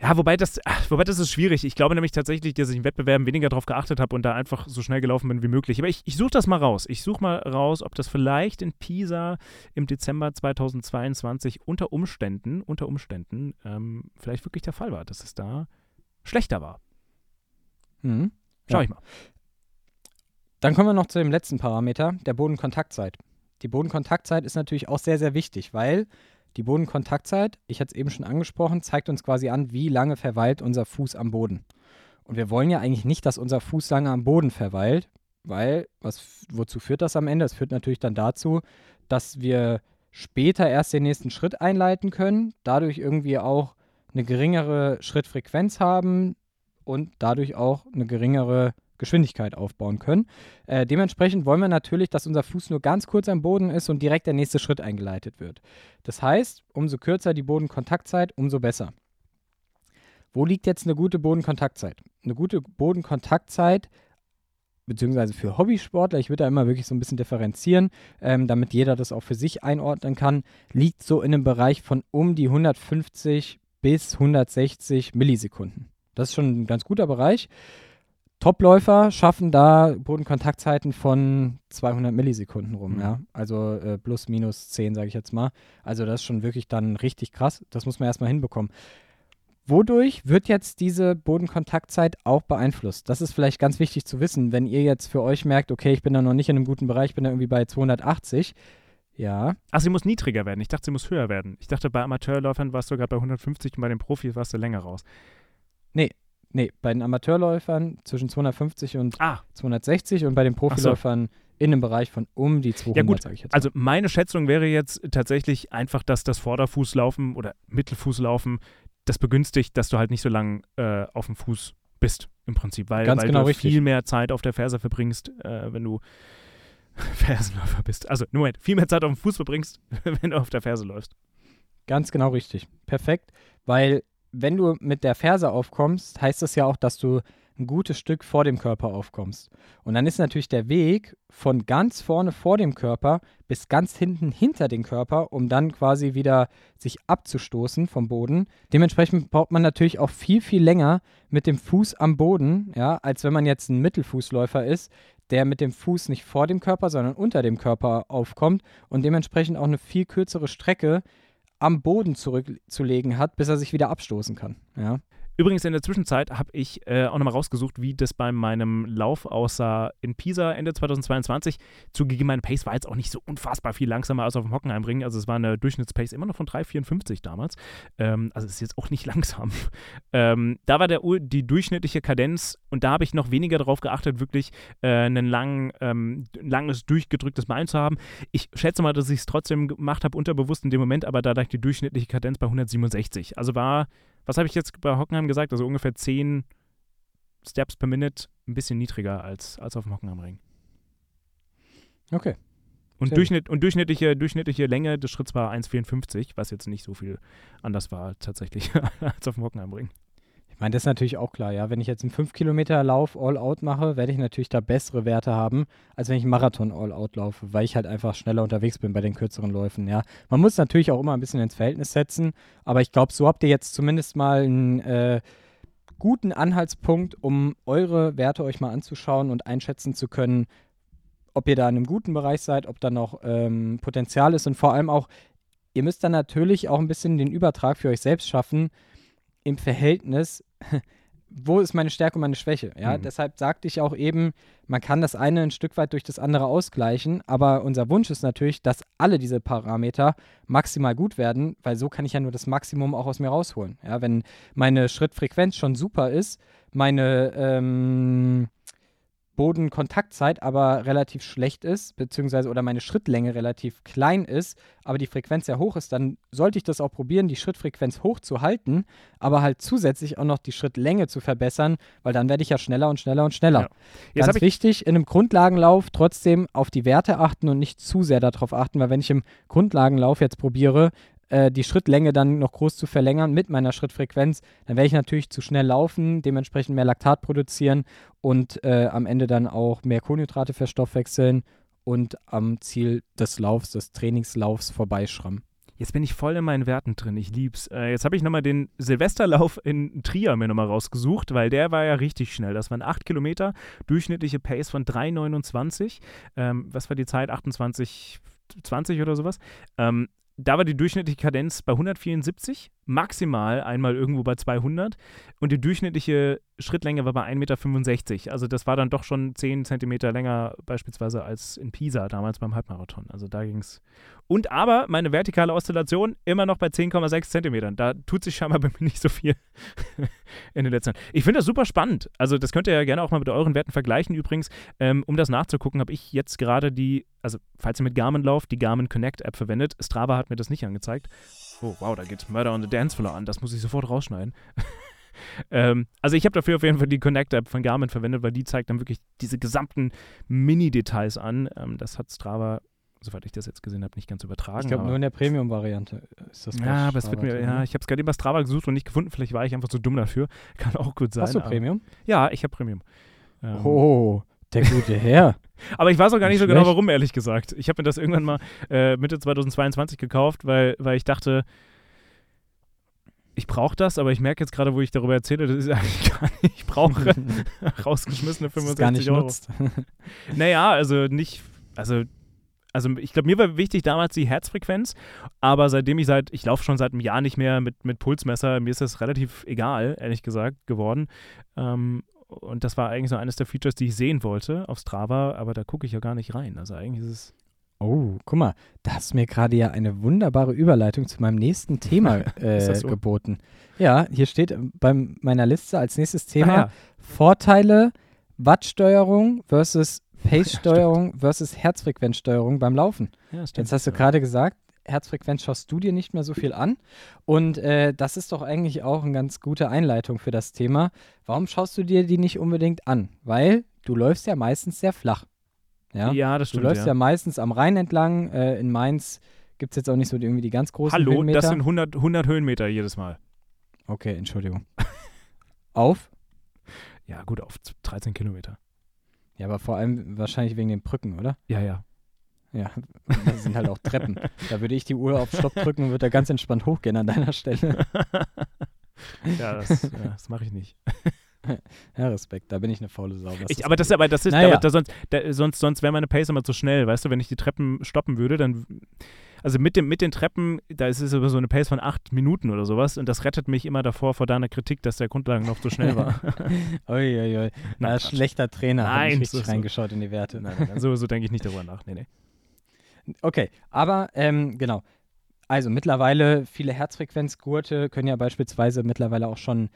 Speaker 2: ja, wobei das, wobei das ist schwierig. Ich glaube nämlich tatsächlich, dass ich in Wettbewerben weniger darauf geachtet habe und da einfach so schnell gelaufen bin wie möglich. Aber ich, ich suche das mal raus. Ich suche mal raus, ob das vielleicht in Pisa im Dezember 2022 unter Umständen, unter Umständen, ähm, vielleicht wirklich der Fall war, dass es da schlechter war.
Speaker 1: Mhm.
Speaker 2: Schau
Speaker 1: Ja.
Speaker 2: ich mal.
Speaker 1: Dann kommen wir noch zu dem letzten Parameter, der Bodenkontaktzeit. Die Bodenkontaktzeit ist natürlich auch sehr, sehr wichtig, weil die Bodenkontaktzeit, ich hatte es eben schon angesprochen, zeigt uns quasi an, wie lange verweilt unser Fuß am Boden. Und wir wollen ja eigentlich nicht, dass unser Fuß lange am Boden verweilt, weil, was, wozu führt das am Ende? Es führt natürlich dann dazu, dass wir später erst den nächsten Schritt einleiten können, dadurch irgendwie auch eine geringere Schrittfrequenz haben und dadurch auch eine geringere Geschwindigkeit aufbauen können. Äh, dementsprechend wollen wir natürlich, dass unser Fuß nur ganz kurz am Boden ist und direkt der nächste Schritt eingeleitet wird. Das heißt, umso kürzer die Bodenkontaktzeit, umso besser. Wo liegt jetzt eine gute Bodenkontaktzeit? Eine gute Bodenkontaktzeit beziehungsweise für Hobbysportler, ich würde da immer wirklich so ein bisschen differenzieren, ähm, damit jeder das auch für sich einordnen kann, liegt so in einem Bereich von um die 150 bis 160 Millisekunden. Das ist schon ein ganz guter Bereich. Topläufer schaffen da Bodenkontaktzeiten von 200 Millisekunden rum, mhm. ja. Also äh, plus, minus 10, sage ich jetzt mal. Also das ist schon wirklich dann richtig krass. Das muss man erstmal hinbekommen. Wodurch wird jetzt diese Bodenkontaktzeit auch beeinflusst? Das ist vielleicht ganz wichtig zu wissen, wenn ihr jetzt für euch merkt, okay, ich bin da noch nicht in einem guten Bereich, ich bin da irgendwie bei 280. Ja.
Speaker 2: Ach, sie muss niedriger werden. Ich dachte, sie muss höher werden. Ich dachte, bei Amateurläufern warst du gerade bei 150 und bei den Profis warst du länger raus.
Speaker 1: Nee, nee, bei den Amateurläufern zwischen 250 und ah. 260 und bei den Profiläufern so. in einem Bereich von um die 200,
Speaker 2: ja gut, sage ich jetzt. Mal. Also meine Schätzung wäre jetzt tatsächlich einfach, dass das Vorderfußlaufen oder Mittelfußlaufen das begünstigt, dass du halt nicht so lang äh, auf dem Fuß bist, im Prinzip, weil, weil
Speaker 1: genau
Speaker 2: du
Speaker 1: richtig.
Speaker 2: viel mehr Zeit auf der Ferse verbringst, äh, wenn du (laughs) Fersenläufer bist. Also, Moment, viel mehr Zeit auf dem Fuß verbringst, (laughs) wenn du auf der Ferse läufst.
Speaker 1: Ganz genau richtig. Perfekt, weil wenn du mit der Ferse aufkommst, heißt das ja auch, dass du ein gutes Stück vor dem Körper aufkommst. Und dann ist natürlich der Weg von ganz vorne vor dem Körper bis ganz hinten hinter den Körper, um dann quasi wieder sich abzustoßen vom Boden. Dementsprechend braucht man natürlich auch viel, viel länger mit dem Fuß am Boden, ja, als wenn man jetzt ein Mittelfußläufer ist, der mit dem Fuß nicht vor dem Körper, sondern unter dem Körper aufkommt und dementsprechend auch eine viel kürzere Strecke am Boden zurückzulegen hat, bis er sich wieder abstoßen kann. Ja.
Speaker 2: Übrigens in der Zwischenzeit habe ich äh, auch nochmal rausgesucht, wie das bei meinem Lauf aussah in Pisa Ende 2022. Zugegeben, mein Pace war jetzt auch nicht so unfassbar viel langsamer als auf dem Hockenheimring. Also es war eine Durchschnittspace immer noch von 3,54 damals. Ähm, also es ist jetzt auch nicht (laughs) langsam. Ähm, da war der, die durchschnittliche Kadenz und da habe ich noch weniger darauf geachtet, wirklich äh, einen langen, ähm, langes, durchgedrücktes Bein zu haben. Ich schätze mal, dass ich es trotzdem gemacht habe, unterbewusst in dem Moment, aber da lag die durchschnittliche Kadenz bei 167. Also war was habe ich jetzt bei Hockenheim gesagt? Also ungefähr 10 Steps per Minute, ein bisschen niedriger als, als auf dem Hockenheimring.
Speaker 1: Okay.
Speaker 2: Und, Durchschnitt, und durchschnittliche, durchschnittliche Länge des Schritts war 1,54, was jetzt nicht so viel anders war tatsächlich (laughs) als auf dem Hockenheimring.
Speaker 1: Ich meine, das ist natürlich auch klar, ja. Wenn ich jetzt einen 5-Kilometer-Lauf All-Out mache, werde ich natürlich da bessere Werte haben, als wenn ich einen Marathon All-Out laufe, weil ich halt einfach schneller unterwegs bin bei den kürzeren Läufen, ja. Man muss natürlich auch immer ein bisschen ins Verhältnis setzen, aber ich glaube, so habt ihr jetzt zumindest mal einen äh, guten Anhaltspunkt, um eure Werte euch mal anzuschauen und einschätzen zu können, ob ihr da in einem guten Bereich seid, ob da noch ähm, Potenzial ist und vor allem auch, ihr müsst dann natürlich auch ein bisschen den Übertrag für euch selbst schaffen, im Verhältnis, (laughs) wo ist meine Stärke und meine Schwäche? Ja, mhm. deshalb sagte ich auch eben, man kann das eine ein Stück weit durch das andere ausgleichen, aber unser Wunsch ist natürlich, dass alle diese Parameter maximal gut werden, weil so kann ich ja nur das Maximum auch aus mir rausholen. Ja, wenn meine Schrittfrequenz schon super ist, meine ähm, Bodenkontaktzeit aber relativ schlecht ist, beziehungsweise oder meine Schrittlänge relativ klein ist, aber die Frequenz sehr hoch ist, dann sollte ich das auch probieren, die Schrittfrequenz hoch zu halten, aber halt zusätzlich auch noch die Schrittlänge zu verbessern, weil dann werde ich ja schneller und schneller und schneller. Ja. Ganz wichtig, in einem Grundlagenlauf trotzdem auf die Werte achten und nicht zu sehr darauf achten, weil wenn ich im Grundlagenlauf jetzt probiere, äh, die Schrittlänge dann noch groß zu verlängern mit meiner Schrittfrequenz, dann werde ich natürlich zu schnell laufen, dementsprechend mehr Laktat produzieren und äh, am Ende dann auch mehr Kohlenhydrate verstoffwechseln und am Ziel des Laufs, des Trainingslaufs vorbeischrammen.
Speaker 2: Jetzt bin ich voll in meinen Werten drin. Ich lieb's. Äh, jetzt habe ich nochmal den Silvesterlauf in Trier mir nochmal rausgesucht, weil der war ja richtig schnell. Das waren 8 Kilometer, durchschnittliche Pace von 3,29. Ähm, was war die Zeit? 28, 20 oder sowas. Ähm, da war die durchschnittliche Kadenz bei 174, maximal einmal irgendwo bei 200 und die durchschnittliche Schrittlänge war bei 1,65 Meter. Also das war dann doch schon 10 Zentimeter länger beispielsweise als in Pisa damals beim Halbmarathon. Also da ging es. Und aber meine vertikale Oszillation immer noch bei 10,6 Zentimetern. Da tut sich scheinbar bei mir nicht so viel (laughs) in den letzten Jahren. Ich finde das super spannend. Also das könnt ihr ja gerne auch mal mit euren Werten vergleichen. Übrigens, ähm, um das nachzugucken, habe ich jetzt gerade die, also falls ihr mit Garmin lauft, die Garmin Connect App verwendet. Strava hat mir das nicht angezeigt. Oh wow, da geht Murder on the Dance Floor an. Das muss ich sofort rausschneiden. (laughs) ähm, also ich habe dafür auf jeden Fall die Connect-App von Garmin verwendet, weil die zeigt dann wirklich diese gesamten Mini-Details an. Ähm, das hat Strava, soweit ich das jetzt gesehen habe, nicht ganz übertragen.
Speaker 1: Ich glaube, nur in der Premium-Variante ist das
Speaker 2: Ja, aber es wird mir, ja, ich habe es gerade bei Strava gesucht und nicht gefunden. Vielleicht war ich einfach zu dumm dafür. (laughs) Kann auch gut sein.
Speaker 1: Hast du Premium?
Speaker 2: Ja, ich habe Premium.
Speaker 1: Ähm, oh, der gute Herr. (laughs)
Speaker 2: Aber ich weiß auch gar nicht, nicht so genau warum, ehrlich gesagt. Ich habe mir das irgendwann mal äh, Mitte 2022 gekauft, weil, weil ich dachte, ich brauche das, aber ich merke jetzt gerade, wo ich darüber erzähle, das ist (laughs) eigentlich gar nicht, ich brauche (laughs) rausgeschmissene 65 gar nicht Euro. Nutzt. (laughs) naja, also nicht, also, also ich glaube, mir war wichtig damals die Herzfrequenz, aber seitdem ich seit, ich laufe schon seit einem Jahr nicht mehr mit, mit Pulsmesser, mir ist das relativ egal, ehrlich gesagt, geworden. Ähm, und das war eigentlich so eines der Features, die ich sehen wollte auf Strava, aber da gucke ich ja gar nicht rein. Also eigentlich ist es
Speaker 1: Oh, guck mal, da hast mir gerade ja eine wunderbare Überleitung zu meinem nächsten Thema (laughs) äh, so? geboten. Ja, hier steht bei meiner Liste als nächstes Thema ah, ja. Vorteile Wattsteuerung versus Pace-Steuerung (laughs) ja, versus Herzfrequenzsteuerung beim Laufen. Ja, stimmt, Jetzt hast du gerade gesagt, Herzfrequenz schaust du dir nicht mehr so viel an. Und äh, das ist doch eigentlich auch eine ganz gute Einleitung für das Thema. Warum schaust du dir die nicht unbedingt an? Weil du läufst ja meistens sehr flach. Ja,
Speaker 2: ja das stimmt.
Speaker 1: Du läufst ja, ja meistens am Rhein entlang. Äh, in Mainz gibt es jetzt auch nicht so irgendwie die ganz großen
Speaker 2: Hallo,
Speaker 1: Höhenmeter.
Speaker 2: das sind 100, 100 Höhenmeter jedes Mal.
Speaker 1: Okay, Entschuldigung. (laughs) auf?
Speaker 2: Ja, gut, auf 13 Kilometer.
Speaker 1: Ja, aber vor allem wahrscheinlich wegen den Brücken, oder?
Speaker 2: Ja, ja.
Speaker 1: Ja, (laughs) das sind halt auch Treppen. da würde ich die Uhr auf Stopp drücken und würde da ganz entspannt hochgehen an deiner Stelle. (laughs)
Speaker 2: ja, das, ja, das mache ich nicht. (laughs)
Speaker 1: Ja, Respekt, da bin ich eine faule Sau.
Speaker 2: Ich, aber, das, aber das ist, naja. da, sonst, da, sonst, sonst wäre meine Pace immer zu schnell, weißt du, wenn ich die Treppen stoppen würde, dann, also mit, dem, mit den Treppen, da ist es aber so eine Pace von acht Minuten oder sowas und das rettet mich immer davor vor deiner Kritik, dass der Grundlagenlauf zu schnell war.
Speaker 1: Uiuiui, (laughs) ui. (laughs) Na, schlechter Trainer,
Speaker 2: nein,
Speaker 1: ich
Speaker 2: richtig
Speaker 1: so, reingeschaut in die Werte.
Speaker 2: Nein, nein, so, so denke ich nicht darüber nach, nee, nee.
Speaker 1: Okay, aber ähm, genau, also mittlerweile viele Herzfrequenzgurte können ja beispielsweise mittlerweile auch schon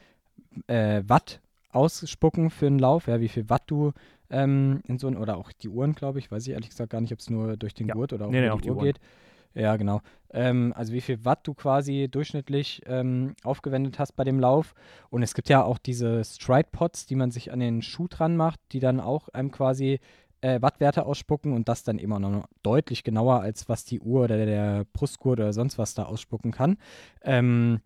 Speaker 1: äh, Watt ausspucken für einen Lauf, ja, wie viel Watt du ähm, in so ein, oder auch die Uhren, glaube ich, weiß ich ehrlich gesagt gar nicht, ob es nur durch den ja. Gurt oder auch nee, nee, die, die Uhr Uhren. geht. Ja, genau. Ähm, also wie viel Watt du quasi durchschnittlich ähm, aufgewendet hast bei dem Lauf. Und es gibt ja auch diese Stride-Pods, die man sich an den Schuh dran macht, die dann auch einem quasi äh, Wattwerte ausspucken und das dann immer noch deutlich genauer, als was die Uhr oder der Brustgurt oder sonst was da ausspucken kann. Ähm,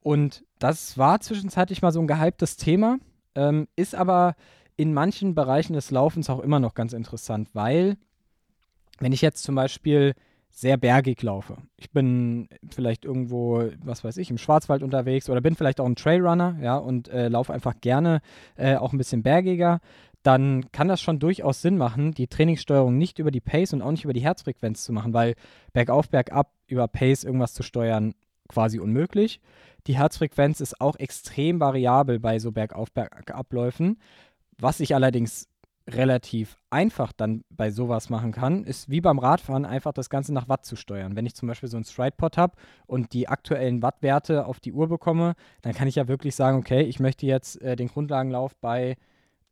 Speaker 1: und das war zwischenzeitlich mal so ein gehyptes Thema. Ähm, ist aber in manchen Bereichen des Laufens auch immer noch ganz interessant, weil wenn ich jetzt zum Beispiel sehr bergig laufe, ich bin vielleicht irgendwo, was weiß ich, im Schwarzwald unterwegs oder bin vielleicht auch ein Trailrunner, ja, und äh, laufe einfach gerne äh, auch ein bisschen bergiger, dann kann das schon durchaus Sinn machen, die Trainingssteuerung nicht über die Pace und auch nicht über die Herzfrequenz zu machen, weil bergauf, bergab über Pace irgendwas zu steuern quasi unmöglich. Die Herzfrequenz ist auch extrem variabel bei so Bergauf-Bergabläufen. Was ich allerdings relativ einfach dann bei sowas machen kann, ist wie beim Radfahren einfach das Ganze nach Watt zu steuern. Wenn ich zum Beispiel so einen Stride-Pod habe und die aktuellen Wattwerte auf die Uhr bekomme, dann kann ich ja wirklich sagen, okay, ich möchte jetzt äh, den Grundlagenlauf bei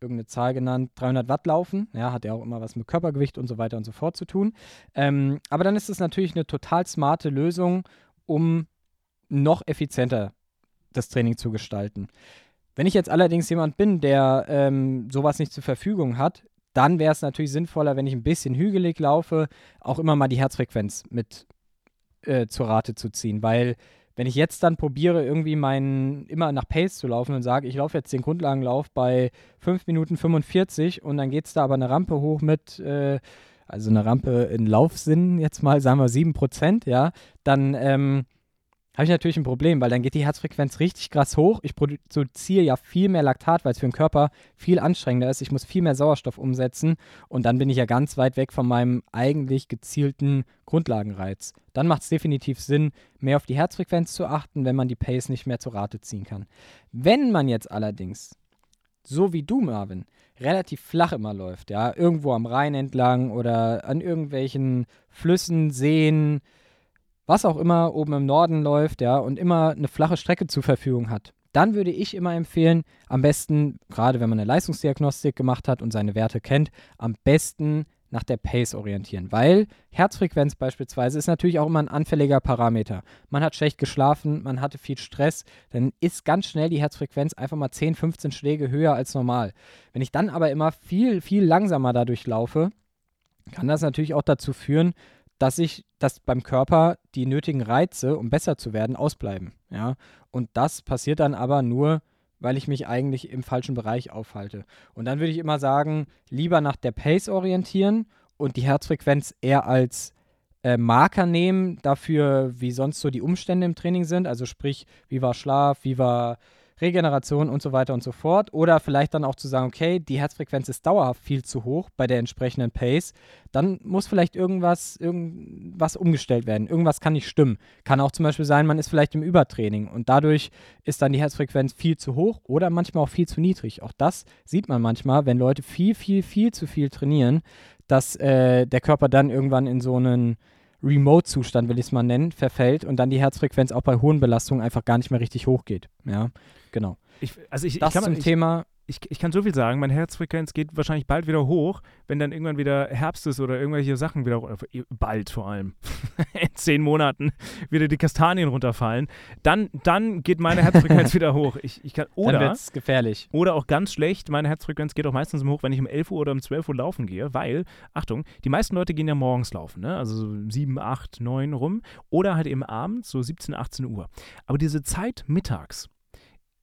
Speaker 1: irgendeine Zahl genannt, 300 Watt laufen. Ja, hat ja auch immer was mit Körpergewicht und so weiter und so fort zu tun. Ähm, aber dann ist es natürlich eine total smarte Lösung, um noch effizienter das Training zu gestalten. Wenn ich jetzt allerdings jemand bin, der ähm, sowas nicht zur Verfügung hat, dann wäre es natürlich sinnvoller, wenn ich ein bisschen hügelig laufe, auch immer mal die Herzfrequenz mit äh, zur Rate zu ziehen, weil wenn ich jetzt dann probiere, irgendwie meinen immer nach Pace zu laufen und sage, ich laufe jetzt den Grundlagenlauf bei 5 Minuten 45 und dann geht es da aber eine Rampe hoch mit, äh, also eine Rampe in Laufsinn jetzt mal, sagen wir 7%, ja, dann ähm, habe ich natürlich ein Problem, weil dann geht die Herzfrequenz richtig krass hoch. Ich produziere ja viel mehr Laktat, weil es für den Körper viel anstrengender ist. Ich muss viel mehr Sauerstoff umsetzen und dann bin ich ja ganz weit weg von meinem eigentlich gezielten Grundlagenreiz. Dann macht es definitiv Sinn, mehr auf die Herzfrequenz zu achten, wenn man die Pace nicht mehr zur Rate ziehen kann. Wenn man jetzt allerdings so wie du, Marvin, relativ flach immer läuft, ja, irgendwo am Rhein entlang oder an irgendwelchen Flüssen, Seen, was auch immer oben im Norden läuft, ja, und immer eine flache Strecke zur Verfügung hat, dann würde ich immer empfehlen, am besten, gerade wenn man eine Leistungsdiagnostik gemacht hat und seine Werte kennt, am besten nach der Pace orientieren, weil Herzfrequenz beispielsweise ist natürlich auch immer ein anfälliger Parameter. Man hat schlecht geschlafen, man hatte viel Stress, dann ist ganz schnell die Herzfrequenz einfach mal 10, 15 Schläge höher als normal. Wenn ich dann aber immer viel, viel langsamer dadurch laufe, kann das natürlich auch dazu führen, dass ich, dass beim Körper die nötigen Reize, um besser zu werden, ausbleiben. Ja? Und das passiert dann aber nur, weil ich mich eigentlich im falschen Bereich aufhalte. Und dann würde ich immer sagen, lieber nach der Pace orientieren und die Herzfrequenz eher als äh, Marker nehmen dafür, wie sonst so die Umstände im Training sind. Also sprich, wie war Schlaf, wie war Regeneration und so weiter und so fort. Oder vielleicht dann auch zu sagen, okay, die Herzfrequenz ist dauerhaft viel zu hoch bei der entsprechenden Pace. Dann muss vielleicht irgendwas, irgendwas umgestellt werden. Irgendwas kann nicht stimmen. Kann auch zum Beispiel sein, man ist vielleicht im Übertraining und dadurch ist dann die Herzfrequenz viel zu hoch oder manchmal auch viel zu niedrig. Auch das sieht man manchmal, wenn Leute viel, viel, viel zu viel trainieren, dass äh, der Körper dann irgendwann in so einen Remote-Zustand, will ich es mal nennen, verfällt und dann die Herzfrequenz auch bei hohen Belastungen einfach gar nicht mehr richtig hochgeht. Ja, genau.
Speaker 2: Ich, also ich,
Speaker 1: das
Speaker 2: ich kann
Speaker 1: zum
Speaker 2: ich,
Speaker 1: Thema
Speaker 2: ich, ich kann so viel sagen, meine Herzfrequenz geht wahrscheinlich bald wieder hoch, wenn dann irgendwann wieder Herbst ist oder irgendwelche Sachen wieder, bald vor allem, (laughs) in zehn Monaten wieder die Kastanien runterfallen, dann, dann geht meine Herzfrequenz (laughs) wieder hoch. Ich, ich kann, oder,
Speaker 1: dann wird's gefährlich.
Speaker 2: Oder auch ganz schlecht, meine Herzfrequenz geht auch meistens hoch, wenn ich um 11 Uhr oder um 12 Uhr laufen gehe, weil, Achtung, die meisten Leute gehen ja morgens laufen, ne? also so 7, 8, 9 rum oder halt eben abends, so 17, 18 Uhr. Aber diese Zeit mittags,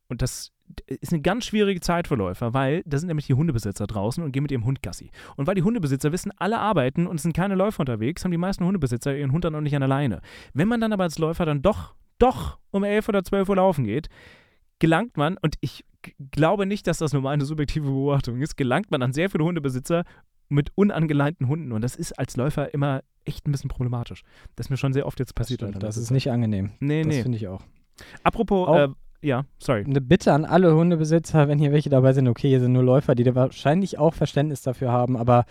Speaker 2: und das ist eine ganz schwierige Zeit für Läufer, weil da sind nämlich die Hundebesitzer draußen und gehen mit ihrem Hund Gassi. Und weil die Hundebesitzer wissen, alle arbeiten und es sind keine Läufer unterwegs, haben die meisten Hundebesitzer ihren Hund dann auch nicht an der Leine. Wenn man dann aber als Läufer dann doch, doch um 11 oder 12 Uhr laufen geht, gelangt man, und ich glaube nicht, dass das nur eine subjektive Beobachtung ist, gelangt man an sehr viele Hundebesitzer mit unangeleinten Hunden. Und das ist als Läufer immer echt ein bisschen problematisch. Das ist mir schon sehr oft jetzt passiert.
Speaker 1: Das, stimmt, das ist nicht angenehm.
Speaker 2: Nee,
Speaker 1: das
Speaker 2: nee.
Speaker 1: finde ich auch.
Speaker 2: Apropos,
Speaker 1: Auch-
Speaker 2: äh, ja, sorry.
Speaker 1: Eine Bitte an alle Hundebesitzer, wenn hier welche dabei sind, okay, hier sind nur Läufer, die da wahrscheinlich auch Verständnis dafür haben, aber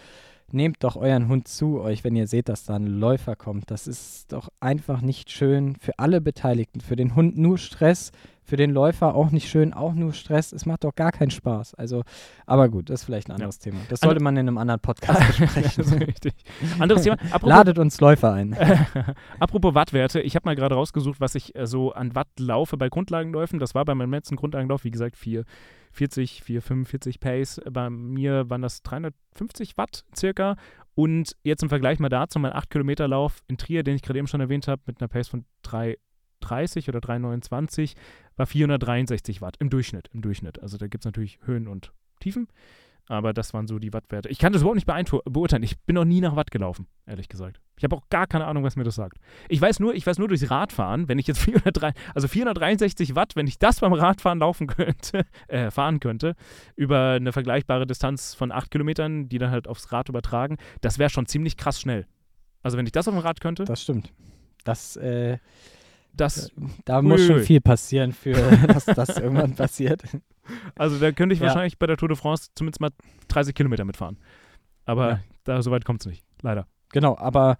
Speaker 1: nehmt doch euren Hund zu euch, wenn ihr seht, dass da ein Läufer kommt. Das ist doch einfach nicht schön für alle Beteiligten. Für den Hund nur Stress, für den Läufer auch nicht schön, auch nur Stress. Es macht doch gar keinen Spaß. Also, aber gut, das ist vielleicht ein anderes Thema. Das sollte man in einem anderen Podcast (laughs) besprechen.
Speaker 2: richtig. Anderes Thema. (laughs) Apropos,
Speaker 1: Ladet uns Läufer ein. (laughs)
Speaker 2: Apropos Wattwerte, ich habe mal gerade rausgesucht, was ich äh, so an Watt laufe bei Grundlagenläufen. Das war bei meinem letzten Grundlagenlauf, wie gesagt, 440, 445 Pace. Bei mir waren das 350 Watt circa. Und jetzt im Vergleich mal dazu, mein 8-Kilometer-Lauf in Trier, den ich gerade eben schon erwähnt habe, mit einer Pace von 330 oder 329, war 463 Watt im Durchschnitt. Im Durchschnitt. Also da gibt es natürlich Höhen und Tiefen. Aber das waren so die Wattwerte. Ich kann das überhaupt nicht beurteilen. Ich bin noch nie nach Watt gelaufen, ehrlich gesagt. Ich habe auch gar keine Ahnung, was mir das sagt. Ich weiß nur, ich weiß nur durchs Radfahren, wenn ich jetzt (laughs) 403, also 463 Watt, wenn ich das beim Radfahren laufen könnte, (laughs) äh, fahren könnte, über eine vergleichbare Distanz von 8 Kilometern, die dann halt aufs Rad übertragen, das wäre schon ziemlich krass schnell. Also wenn ich das auf dem Rad könnte,
Speaker 1: Das stimmt. Das, äh,
Speaker 2: das,
Speaker 1: da muss schon viel passieren, für (laughs) dass das irgendwann passiert.
Speaker 2: also da könnte ich
Speaker 1: Ja.
Speaker 2: wahrscheinlich bei der Tour de France zumindest mal 30 Kilometer mitfahren. Aber
Speaker 1: Ja.
Speaker 2: da so weit kommt es nicht, leider.
Speaker 1: Genau, aber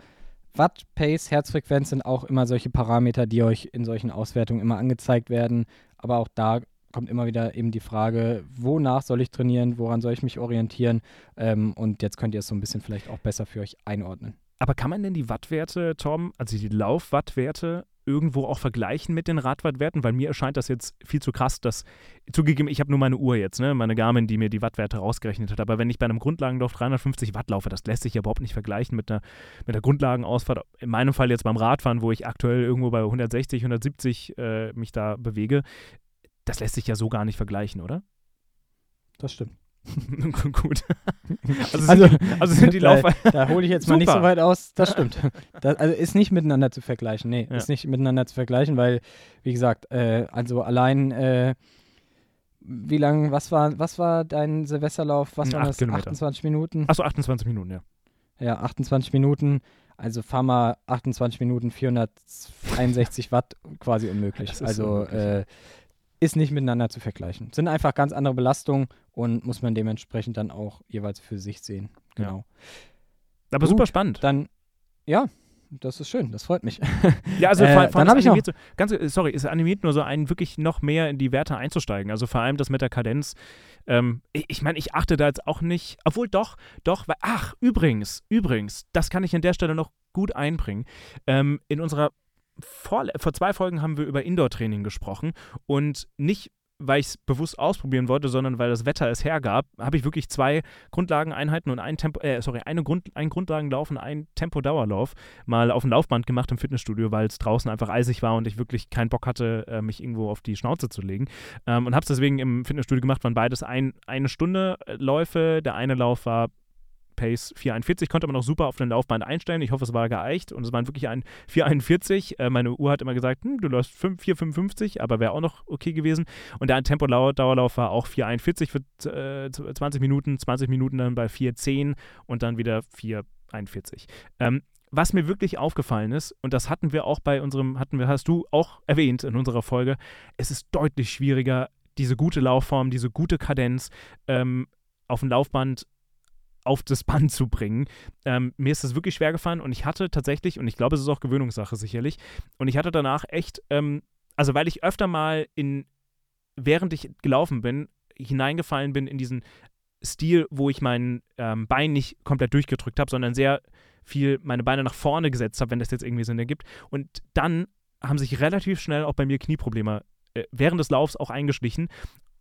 Speaker 1: Watt, Pace, Herzfrequenz sind auch immer solche Parameter, die euch in solchen Auswertungen immer angezeigt werden. Aber auch da kommt immer wieder eben die Frage, wonach soll ich trainieren, woran soll ich mich orientieren? Ähm, und jetzt könnt ihr es so ein bisschen vielleicht auch besser für euch einordnen.
Speaker 2: Aber kann man denn die Wattwerte, Tom, also die Laufwattwerte, irgendwo auch vergleichen mit den Radwattwerten? Weil mir erscheint das jetzt viel zu krass, dass, zugegeben, ich habe nur meine Uhr jetzt, ne, meine Garmin, die mir die Wattwerte rausgerechnet hat. Aber wenn ich bei einem Grundlagenlauf 350 Watt laufe, das lässt sich ja überhaupt nicht vergleichen mit einer, mit der Grundlagenausfahrt. In meinem Fall jetzt beim Radfahren, wo ich aktuell irgendwo bei 160, 170 äh, mich da bewege. Das lässt sich ja so gar nicht vergleichen, oder?
Speaker 1: Das stimmt.
Speaker 2: Gut. (laughs) Also sind, die, also sind die (laughs)
Speaker 1: da, da hole ich jetzt mal nicht
Speaker 2: Super.
Speaker 1: so weit aus. Das stimmt. Das, also ist nicht miteinander zu vergleichen. Nee,
Speaker 2: Ja.
Speaker 1: ist nicht miteinander zu vergleichen, weil, wie gesagt, äh, also allein, äh, wie lang, was war, was war dein Silvesterlauf? Was waren das?
Speaker 2: Kilometer.
Speaker 1: 28 Minuten?
Speaker 2: Achso, 28 Minuten, ja.
Speaker 1: Ja, 28 Minuten. Also fahr mal 28 Minuten 461 Watt quasi unmöglich. Also
Speaker 2: unmöglich,
Speaker 1: äh, ist nicht miteinander zu vergleichen. Sind einfach ganz andere Belastungen und muss man dementsprechend dann auch jeweils für sich sehen. Genau.
Speaker 2: Aber
Speaker 1: Gut,
Speaker 2: super spannend.
Speaker 1: Dann, ja, das ist schön, das freut mich. (laughs)
Speaker 2: Ja, also
Speaker 1: Äh,
Speaker 2: vor, vor
Speaker 1: dann ich noch-
Speaker 2: so, ganz, äh, sorry, es animiert nur so einen wirklich noch mehr in die Werte einzusteigen. Also vor allem das mit der Kadenz. Ähm, ich ich meine, ich achte da jetzt auch nicht, obwohl doch, doch, weil, ach, übrigens, übrigens, das kann ich an der Stelle noch gut einbringen. Ähm, in unserer vor, vor zwei Folgen haben wir über Indoor-Training gesprochen und nicht weil ich es bewusst ausprobieren wollte, sondern weil das Wetter es hergab, habe ich wirklich zwei Grundlageneinheiten und ein Tempo, äh, sorry, eine Grund, ein Grundlagenlauf und ein Tempo-Dauerlauf mal auf dem Laufband gemacht im Fitnessstudio, weil es draußen einfach eisig war und ich wirklich keinen Bock hatte, äh, mich irgendwo auf die Schnauze zu legen. Ähm, und habe es deswegen im Fitnessstudio gemacht, waren beides ein, eine Stunde äh, Läufe. Der eine Lauf war Pace 441, konnte man noch super auf den Laufband einstellen. Ich hoffe, es war geeicht und es waren wirklich ein 441. Äh, meine Uhr hat immer gesagt, hm, du läufst 5, 455, aber wäre auch noch okay gewesen. Und der Tempo-Dauerlauf war auch 441 für äh, 20 Minuten, 20 Minuten dann bei 410 und dann wieder 441. Ähm, was mir wirklich aufgefallen ist, und das hatten wir auch bei unserem, hatten wir, hast du auch erwähnt in unserer Folge, es ist deutlich schwieriger, diese gute Laufform, diese gute Kadenz ähm, auf dem Laufband auf das Band zu bringen. Ähm, mir ist das wirklich schwer gefallen und ich hatte tatsächlich, und ich glaube, es ist auch Gewöhnungssache sicherlich, und ich hatte danach echt, ähm, also weil ich öfter mal in, während ich gelaufen bin, hineingefallen bin in diesen Stil, wo ich mein ähm, Bein nicht komplett durchgedrückt habe, sondern sehr viel meine Beine nach vorne gesetzt habe, wenn das jetzt irgendwie Sinn ergibt. Und dann haben sich relativ schnell auch bei mir Knieprobleme äh, während des Laufs auch eingeschlichen.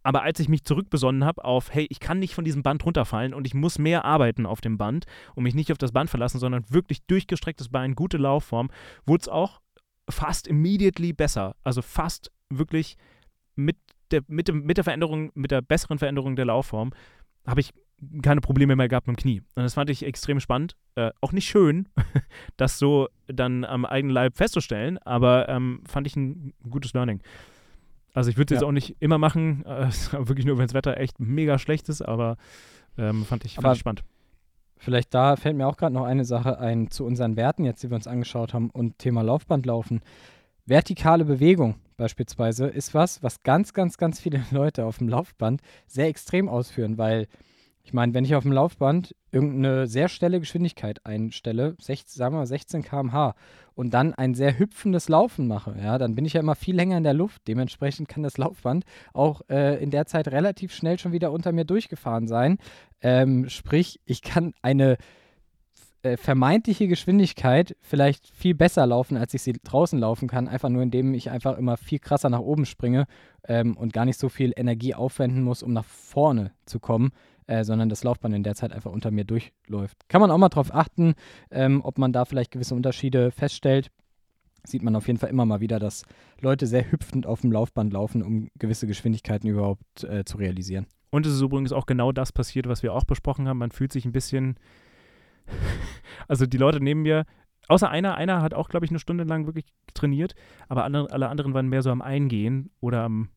Speaker 2: Aber als ich mich zurückbesonnen habe auf, hey, ich kann nicht von diesem Band runterfallen und ich muss mehr arbeiten auf dem Band und mich nicht auf das Band verlassen, sondern wirklich durchgestrecktes Bein, gute Laufform, wurde es auch fast immediately besser. Also fast wirklich mit der, mit, dem, mit der Veränderung, mit der besseren Veränderung der Laufform, habe ich keine Probleme mehr gehabt mit dem Knie. Und das fand ich extrem spannend. Äh, auch nicht schön, (laughs) das so dann am eigenen Leib festzustellen, aber ähm, fand ich ein gutes Learning. Also ich würde es
Speaker 1: Ja.
Speaker 2: jetzt auch nicht immer machen, äh, (laughs) wirklich nur, wenn das Wetter echt mega schlecht ist, aber ähm, fand, ich, fand
Speaker 1: Aber-
Speaker 2: ich spannend.
Speaker 1: Vielleicht da fällt mir auch gerade noch eine Sache ein zu unseren Werten jetzt, die wir uns angeschaut haben und Thema Laufbandlaufen. Vertikale Bewegung beispielsweise ist was, was ganz, ganz, ganz viele (laughs) Leute auf dem Laufband sehr extrem ausführen, weil ich meine, wenn ich auf dem Laufband irgendeine sehr schnelle Geschwindigkeit einstelle, 16, sagen wir mal 16 km/h, und dann ein sehr hüpfendes Laufen mache, ja, dann bin ich ja immer viel länger in der Luft. Dementsprechend kann das Laufband auch äh, in der Zeit relativ schnell schon wieder unter mir durchgefahren sein. Ähm, sprich, ich kann eine äh, vermeintliche Geschwindigkeit vielleicht viel besser laufen, als ich sie draußen laufen kann, einfach nur indem ich einfach immer viel krasser nach oben springe ähm, und gar nicht so viel Energie aufwenden muss, um nach vorne zu kommen, äh, sondern das Laufband in der Zeit einfach unter mir durchläuft. Kann man auch mal drauf achten, ähm, ob man da vielleicht gewisse Unterschiede feststellt. Sieht man auf jeden Fall immer mal wieder, dass Leute sehr hüpfend auf dem Laufband laufen, um gewisse Geschwindigkeiten überhaupt äh, zu realisieren.
Speaker 2: Und es ist übrigens auch genau das passiert, was wir auch besprochen haben. Man fühlt sich ein bisschen. (laughs) Also die Leute neben mir, außer einer, einer hat auch, glaube ich, eine Stunde lang wirklich trainiert, aber andere, alle anderen waren mehr so am Eingehen oder am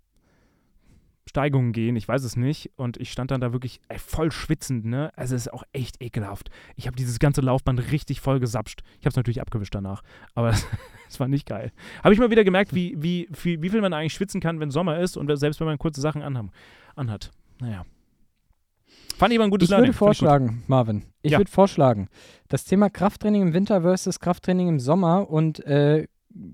Speaker 2: Steigungen gehen, ich weiß es nicht. Und ich stand dann da wirklich ey, voll schwitzend, ne? Also es ist auch echt ekelhaft. Ich habe dieses ganze Laufband richtig voll gesapscht. Ich habe es natürlich abgewischt danach, aber (laughs) es war nicht geil. Habe ich mal wieder gemerkt, wie, wie, wie, wie viel man eigentlich schwitzen kann, wenn Sommer ist und selbst wenn man kurze Sachen anham, anhat. Naja. Fand ich aber ein gutes
Speaker 1: Ich
Speaker 2: Learning.
Speaker 1: würde
Speaker 2: Find ich
Speaker 1: vorschlagen, Marvin, ich
Speaker 2: Ja.
Speaker 1: würde vorschlagen, das Thema Krafttraining im Winter versus Krafttraining im Sommer und äh,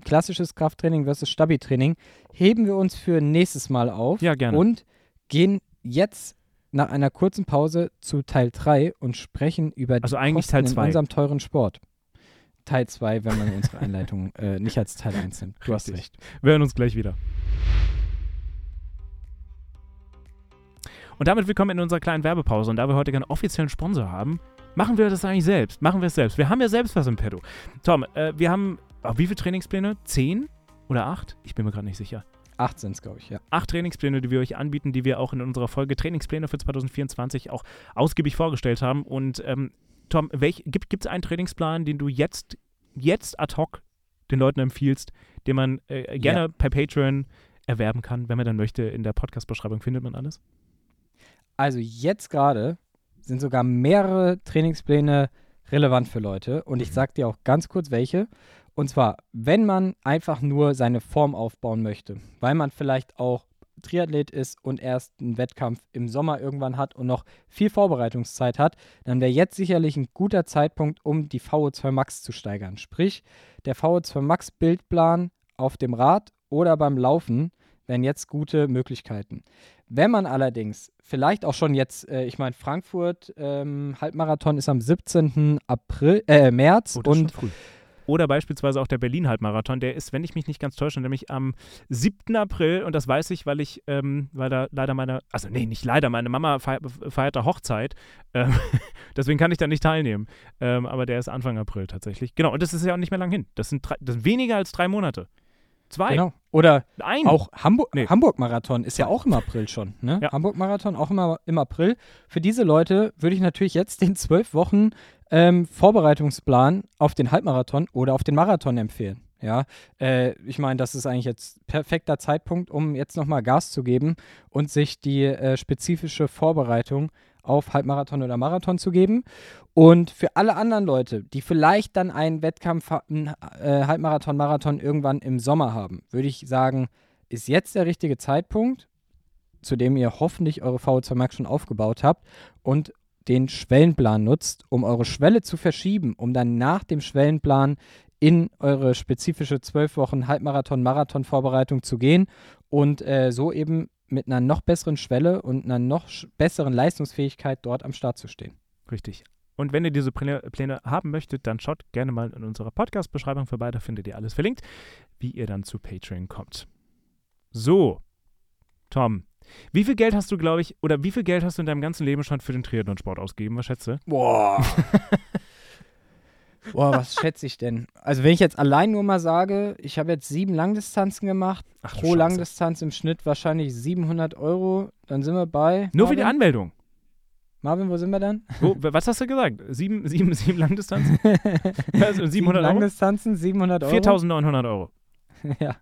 Speaker 1: klassisches Krafttraining versus Stabi-Training heben wir uns für nächstes Mal auf
Speaker 2: Ja, gerne.
Speaker 1: und gehen jetzt nach einer kurzen Pause zu Teil 3 und sprechen über die
Speaker 2: Also eigentlich
Speaker 1: Kosten
Speaker 2: Teil
Speaker 1: in
Speaker 2: zwei.
Speaker 1: unserem teuren Sport. Teil 2, wenn man unsere Einleitung äh, nicht als Teil 1 nimmt. Du hast recht.
Speaker 2: Wir hören uns gleich wieder. Und damit willkommen in unserer kleinen Werbepause. Und da wir heute keinen offiziellen Sponsor haben, machen wir das eigentlich selbst. Machen wir es selbst. Wir haben ja selbst was im Petto. Tom, äh, wir haben, oh, wie viele Trainingspläne? Zehn oder acht? Ich bin mir gerade nicht sicher.
Speaker 1: 8 sind es, glaube ich, ja.
Speaker 2: Acht Trainingspläne, die wir euch anbieten, die wir auch in unserer Folge Trainingspläne für 2024 auch ausgiebig vorgestellt haben. Und ähm, Tom, welch, gibt es einen Trainingsplan, den du jetzt, jetzt ad hoc den Leuten empfiehlst, den man äh, gerne
Speaker 1: Ja.
Speaker 2: per Patreon erwerben kann, wenn man dann möchte? In der Podcast-Beschreibung findet man alles.
Speaker 1: Also jetzt gerade sind sogar mehrere Trainingspläne relevant für Leute. Und ich
Speaker 2: Mhm.
Speaker 1: sage dir auch ganz kurz welche. Und zwar, wenn man einfach nur seine Form aufbauen möchte, weil man vielleicht auch Triathlet ist und erst einen Wettkampf im Sommer irgendwann hat und noch viel Vorbereitungszeit hat, dann wäre jetzt sicherlich ein guter Zeitpunkt, um die VO2 Max zu steigern. Sprich, der VO2 Max Bildplan auf dem Rad oder beim Laufen wären jetzt gute Möglichkeiten. Wenn man allerdings vielleicht auch schon jetzt, äh, ich meine, Frankfurt ähm, Halbmarathon ist am 17. April, äh, März
Speaker 2: Oh,
Speaker 1: und.
Speaker 2: Oder beispielsweise auch der Berlin-Halbmarathon, der ist, wenn ich mich nicht ganz täusche, nämlich am 7. April und das weiß ich, weil ich, ähm, weil da leider meine, also nee, nicht leider, meine Mama feiert, feiert da Hochzeit, ähm, (laughs) deswegen kann ich da nicht teilnehmen, ähm, aber der ist Anfang April tatsächlich. Genau, und das ist ja auch nicht mehr lang hin. Das sind, drei, das sind weniger als drei Monate. Zwei.
Speaker 1: genau. Oder
Speaker 2: Ein.
Speaker 1: Auch Hamburg,
Speaker 2: Nee.
Speaker 1: Hamburg-Marathon ist ja auch im April schon. Ne?
Speaker 2: Ja.
Speaker 1: Hamburg-Marathon auch immer im April. Für diese Leute würde ich natürlich jetzt den zwölf Wochen ähm, Vorbereitungsplan auf den Halbmarathon oder auf den Marathon empfehlen. Ja, äh, ich meine, das ist eigentlich jetzt perfekter Zeitpunkt, um jetzt nochmal Gas zu geben und sich die äh, spezifische Vorbereitung auf Halbmarathon oder Marathon zu geben. Und für alle anderen Leute, die vielleicht dann einen Wettkampf, einen, äh, Halbmarathon, Marathon irgendwann im Sommer haben, würde ich sagen, ist jetzt der richtige Zeitpunkt, zu dem ihr hoffentlich eure VO2 Max schon aufgebaut habt und den Schwellenplan nutzt, um eure Schwelle zu verschieben, um dann nach dem Schwellenplan in eure spezifische 12 Wochen Halbmarathon-Marathon-Vorbereitung zu gehen und äh, so eben mit einer noch besseren Schwelle und einer noch besseren Leistungsfähigkeit dort am Start zu stehen.
Speaker 2: Richtig. Und wenn ihr diese Pläne, Pläne haben möchtet, dann schaut gerne mal in unserer Podcast-Beschreibung vorbei, da findet ihr alles verlinkt, wie ihr dann zu Patreon kommt. So, Tom, wie viel Geld hast du, glaube ich, oder wie viel Geld hast du in deinem ganzen Leben schon für den Triathlon-Sport ausgegeben? Was schätze?
Speaker 1: Boah. (laughs) Boah, was schätze ich denn? Also wenn ich jetzt allein nur mal sage, ich habe jetzt sieben Langdistanzen gemacht,
Speaker 2: Ach,
Speaker 1: pro
Speaker 2: Scheiße.
Speaker 1: Langdistanz im Schnitt wahrscheinlich 700 Euro, dann sind wir bei...
Speaker 2: Nur für die
Speaker 1: Marvin?
Speaker 2: Anmeldung.
Speaker 1: Marvin, wo sind wir dann?
Speaker 2: Wo, was hast du gesagt? Sieben, sieben, sieben Langdistanzen? (laughs) Also 700
Speaker 1: Sieben
Speaker 2: Euro?
Speaker 1: Langdistanzen, 700 Euro.
Speaker 2: 4.900 Euro. (laughs)
Speaker 1: ja.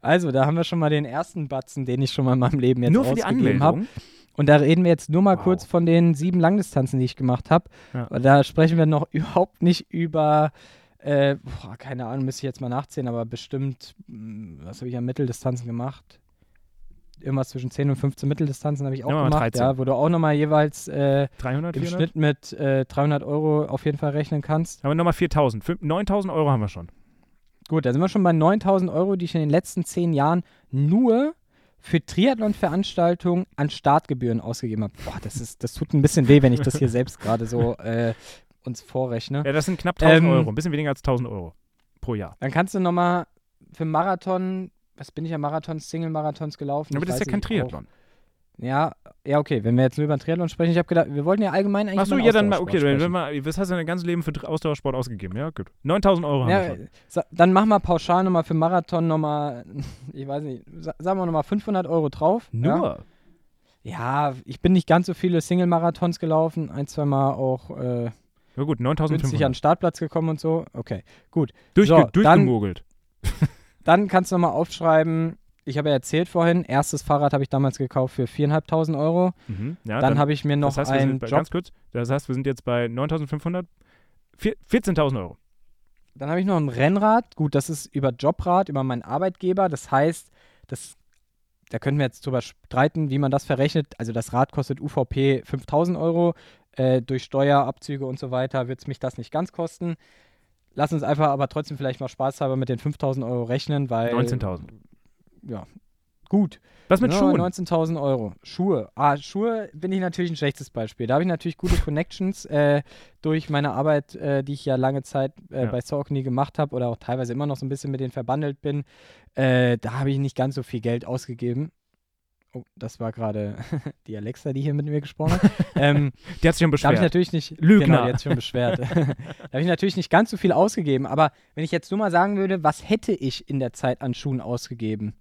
Speaker 1: Also, da haben wir schon mal den ersten Batzen, den ich schon mal in meinem Leben jetzt
Speaker 2: Nur für die
Speaker 1: ausgegeben habe. Und da reden wir jetzt nur mal
Speaker 2: Wow.
Speaker 1: kurz von den sieben Langdistanzen, die ich gemacht habe.
Speaker 2: Ja.
Speaker 1: Da sprechen wir noch (laughs) überhaupt nicht über, äh, boah, keine Ahnung, müsste ich jetzt mal nachzählen, aber bestimmt, mh, was habe ich an Mitteldistanzen gemacht? Irgendwas zwischen 10 und 15 Mitteldistanzen habe ich auch
Speaker 2: Ja,
Speaker 1: gemacht,
Speaker 2: 13.
Speaker 1: ja, wo du auch nochmal jeweils äh,
Speaker 2: 300,
Speaker 1: im
Speaker 2: 400?
Speaker 1: Schnitt mit äh, 300 Euro auf jeden Fall rechnen kannst.
Speaker 2: Haben wir nochmal 4.000. Fünf- 9.000 Euro haben wir schon.
Speaker 1: Gut, da sind wir schon bei 9000 Euro, die ich in den letzten zehn Jahren nur für Triathlon-Veranstaltungen an Startgebühren ausgegeben habe. Boah, das, ist, das tut ein bisschen weh, wenn ich das hier selbst gerade so äh, uns vorrechne.
Speaker 2: Ja, das sind knapp 1.000
Speaker 1: Ähm,
Speaker 2: Euro. Ein bisschen weniger als 1.000 Euro pro Jahr.
Speaker 1: Dann kannst du nochmal für Marathon, was bin ich am Marathon, Single-Marathons gelaufen?
Speaker 2: Aber
Speaker 1: Ich
Speaker 2: das ist ja kein
Speaker 1: nicht, auch-
Speaker 2: Triathlon.
Speaker 1: Ja, ja, okay, wenn wir jetzt nur über den Triathlon sprechen, ich habe gedacht, wir wollten ja allgemein eigentlich
Speaker 2: Achso,
Speaker 1: über den
Speaker 2: ja, dann mal, okay, wenn
Speaker 1: sprechen.
Speaker 2: mal, was hast du dein ganzes Leben für Ausdauersport ausgegeben? Ja, gut. 9000 Euro haben wir
Speaker 1: Ja,
Speaker 2: schon.
Speaker 1: dann machen wir pauschal nochmal für Marathon nochmal, (laughs) ich weiß nicht, sa sagen wir nochmal 500 Euro drauf. Ja?
Speaker 2: Nur?
Speaker 1: Ja, ich bin nicht ganz so viele Single-Marathons gelaufen, ein, zwei Mal auch äh,
Speaker 2: Ja, gut,
Speaker 1: günstig an den
Speaker 2: 9500.
Speaker 1: Startplatz gekommen und so. Okay, gut.
Speaker 2: Durchge
Speaker 1: So, dann-
Speaker 2: durchgemogelt. (laughs)
Speaker 1: Dann kannst du nochmal aufschreiben, ich habe ja erzählt vorhin, erstes Fahrrad habe ich damals gekauft für 4.500 Euro.
Speaker 2: Mhm. Ja,
Speaker 1: dann habe ich mir noch
Speaker 2: das heißt,
Speaker 1: einen
Speaker 2: bei,
Speaker 1: Job,
Speaker 2: ganz kurz, das heißt, wir sind jetzt bei 9500, vier- 14.000 Euro.
Speaker 1: dann habe ich noch ein Rennrad. Gut, das ist über Jobrad, über meinen Arbeitgeber. Das heißt, das, da können wir jetzt drüber streiten, wie man das verrechnet. Also das Rad kostet UVP 5.000 Euro. Äh, durch Steuerabzüge und so weiter wird es mich das nicht ganz kosten. Lass uns einfach aber trotzdem vielleicht mal spaßhalber mit den 5.000 Euro rechnen, weil
Speaker 2: 19.000.
Speaker 1: ja, gut.
Speaker 2: Was mit Schuhen?
Speaker 1: 19.000 Euro. Schuhe. Ah, Schuhe bin ich natürlich ein schlechtes Beispiel. Da habe ich natürlich gute Connections äh, durch meine Arbeit, äh, die ich ja lange Zeit äh,
Speaker 2: Ja.
Speaker 1: bei Saucony gemacht habe oder auch teilweise immer noch so ein bisschen mit denen verbandelt bin. Äh, da habe ich nicht ganz so viel Geld ausgegeben. Oh, das war gerade (laughs) die Alexa, die hier mit mir gesprochen hat. (laughs) ähm,
Speaker 2: Die hat sich schon
Speaker 1: da habe ich
Speaker 2: beschwert.
Speaker 1: natürlich nicht.
Speaker 2: Lügner.
Speaker 1: Genau, die hat sich schon beschwert. (laughs) da habe ich natürlich nicht ganz so viel ausgegeben. Aber wenn ich jetzt nur mal sagen würde, was hätte ich in der Zeit an Schuhen ausgegeben?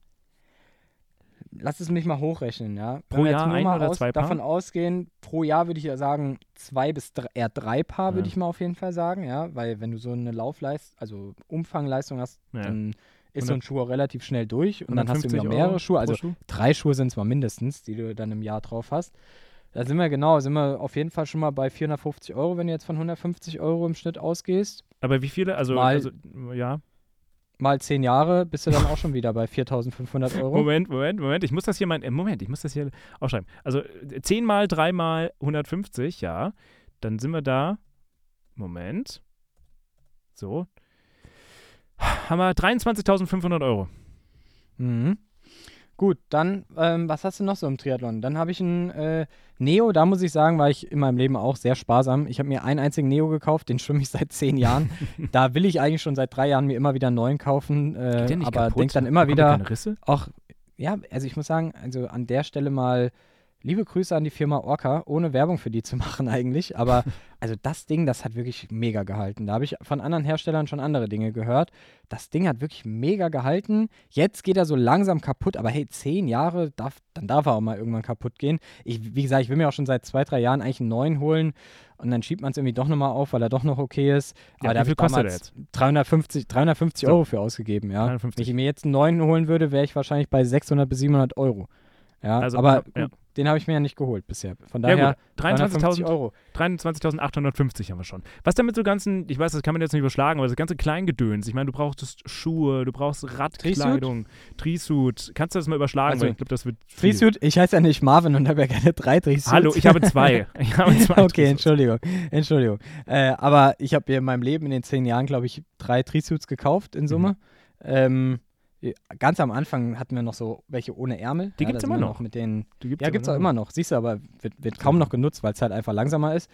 Speaker 1: Lass es mich mal hochrechnen, ja.
Speaker 2: Pro Jahr ein
Speaker 1: mal
Speaker 2: oder
Speaker 1: aus,
Speaker 2: zwei Paar?
Speaker 1: davon ausgehen, pro Jahr würde ich ja sagen, zwei bis drei, eher drei Paar, würde
Speaker 2: Ja.
Speaker 1: ich mal auf jeden Fall sagen, ja. Weil wenn du so eine Laufleistung, also Umfangleistung hast,
Speaker 2: Ja.
Speaker 1: dann ist so ein Schuh auch relativ schnell durch und dann hast du
Speaker 2: 150
Speaker 1: immer mehrere
Speaker 2: Euro
Speaker 1: Schuhe. Also
Speaker 2: Schuh?
Speaker 1: drei Schuhe sind es mal mindestens, die du dann im Jahr drauf hast. Da sind wir genau, sind wir auf jeden Fall schon mal bei 450 Euro, wenn du jetzt von 150 Euro im Schnitt ausgehst.
Speaker 2: Aber wie viele? Also,
Speaker 1: Mal-
Speaker 2: also ja.
Speaker 1: Mal zehn Jahre bist du dann auch schon wieder bei 4.500 Euro.
Speaker 2: Moment, Moment, Moment. Ich muss das hier mal. Äh, Moment, ich muss das hier aufschreiben. Also äh, 10 mal 3 mal 150, ja. Dann sind wir da. Moment. So. Haben wir 23.500 Euro.
Speaker 1: Mhm. Gut, dann, ähm, was hast du noch so im Triathlon? Dann habe ich ein äh, Neo, da muss ich sagen, war ich in meinem Leben auch sehr sparsam. Ich habe mir einen einzigen Neo gekauft, den schwimme ich (laughs) seit zehn Jahren. (laughs) da will ich eigentlich schon seit drei Jahren mir immer wieder einen neuen kaufen, äh, aber denke dann immer
Speaker 2: der
Speaker 1: wieder,
Speaker 2: Keine Risse?
Speaker 1: auch, ja, also ich muss sagen, also an der Stelle mal liebe Grüße an die Firma Orca, ohne Werbung für die zu (laughs) machen eigentlich, aber (laughs) also das Ding, das hat wirklich mega gehalten. Da habe ich von anderen Herstellern schon andere Dinge gehört. Das Ding hat wirklich mega gehalten. Jetzt geht er so langsam kaputt, aber hey, zehn Jahre, darf, dann darf er auch mal irgendwann kaputt gehen. Ich, wie gesagt, ich will mir auch schon seit zwei, drei Jahren eigentlich einen neuen holen und dann schiebt man es irgendwie doch nochmal auf, weil er doch noch okay ist.
Speaker 2: Ja,
Speaker 1: aber
Speaker 2: wie viel kostet er
Speaker 1: damals 350, 350
Speaker 2: So.
Speaker 1: Euro für ausgegeben, ja.
Speaker 2: 350.
Speaker 1: Wenn ich mir jetzt einen neuen holen würde, wäre ich wahrscheinlich bei 600 bis 700 Euro. Ja,
Speaker 2: Also,
Speaker 1: aber
Speaker 2: ja.
Speaker 1: Den habe ich mir ja nicht geholt bisher. Von
Speaker 2: Ja,
Speaker 1: daher
Speaker 2: gut. 23.000
Speaker 1: Euro.
Speaker 2: 23.850 haben wir schon. Was damit so ganzen, ich weiß, das kann man jetzt nicht überschlagen, aber das ganze Kleingedöns. Ich meine, du brauchst Schuhe, du brauchst Radkleidung, Trisuit. Kannst du das mal überschlagen?
Speaker 1: Also,
Speaker 2: weil ich glaube, das wird. viel.
Speaker 1: Trisuit, ich heiße ja nicht Marvin und habe ja keine drei Trisuits.
Speaker 2: Hallo, ich habe zwei. (laughs) Ich habe zwei.
Speaker 1: okay,
Speaker 2: Trisuits.
Speaker 1: Entschuldigung. Entschuldigung. Äh, aber ich habe mir in meinem Leben in den zehn Jahren, glaube ich, drei Trisuits gekauft in Summe.
Speaker 2: Mhm.
Speaker 1: Ähm, ganz am Anfang hatten wir noch so welche ohne Ärmel.
Speaker 2: Die
Speaker 1: ja, da sind
Speaker 2: immer noch.
Speaker 1: Mit den,
Speaker 2: Die gibt's
Speaker 1: ja, gibt es auch immer noch. Siehst du, aber wird, wird kaum noch genutzt, weil es halt einfach langsamer ist.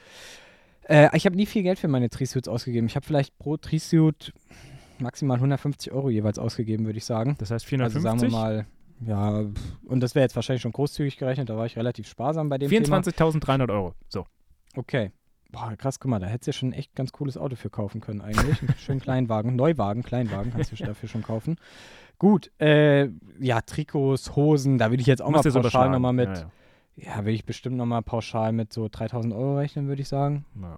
Speaker 1: Äh, ich habe nie viel Geld für meine Trisuits ausgegeben. Ich habe vielleicht pro Trisuit maximal 150 Euro jeweils ausgegeben, würde ich sagen.
Speaker 2: Das heißt
Speaker 1: Also
Speaker 2: 450.
Speaker 1: sagen wir mal, ja, und das wäre jetzt wahrscheinlich schon großzügig gerechnet, da war ich relativ sparsam bei dem Thema.
Speaker 2: 24.300 Euro. So.
Speaker 1: Okay. Boah, krass, guck mal, da hättest du ja schon ein echt ganz cooles Auto für kaufen können eigentlich. Einen schönen (laughs) Kleinwagen, Neuwagen, Kleinwagen kannst du dafür schon kaufen. Gut, äh, ja, Trikots, Hosen, da würde ich jetzt auch
Speaker 2: Musst
Speaker 1: mal pauschal nochmal mit,
Speaker 2: Ja,
Speaker 1: ja,
Speaker 2: ja.
Speaker 1: würde ich bestimmt nochmal pauschal mit so 3000 Euro rechnen, würde ich sagen.
Speaker 2: Ja.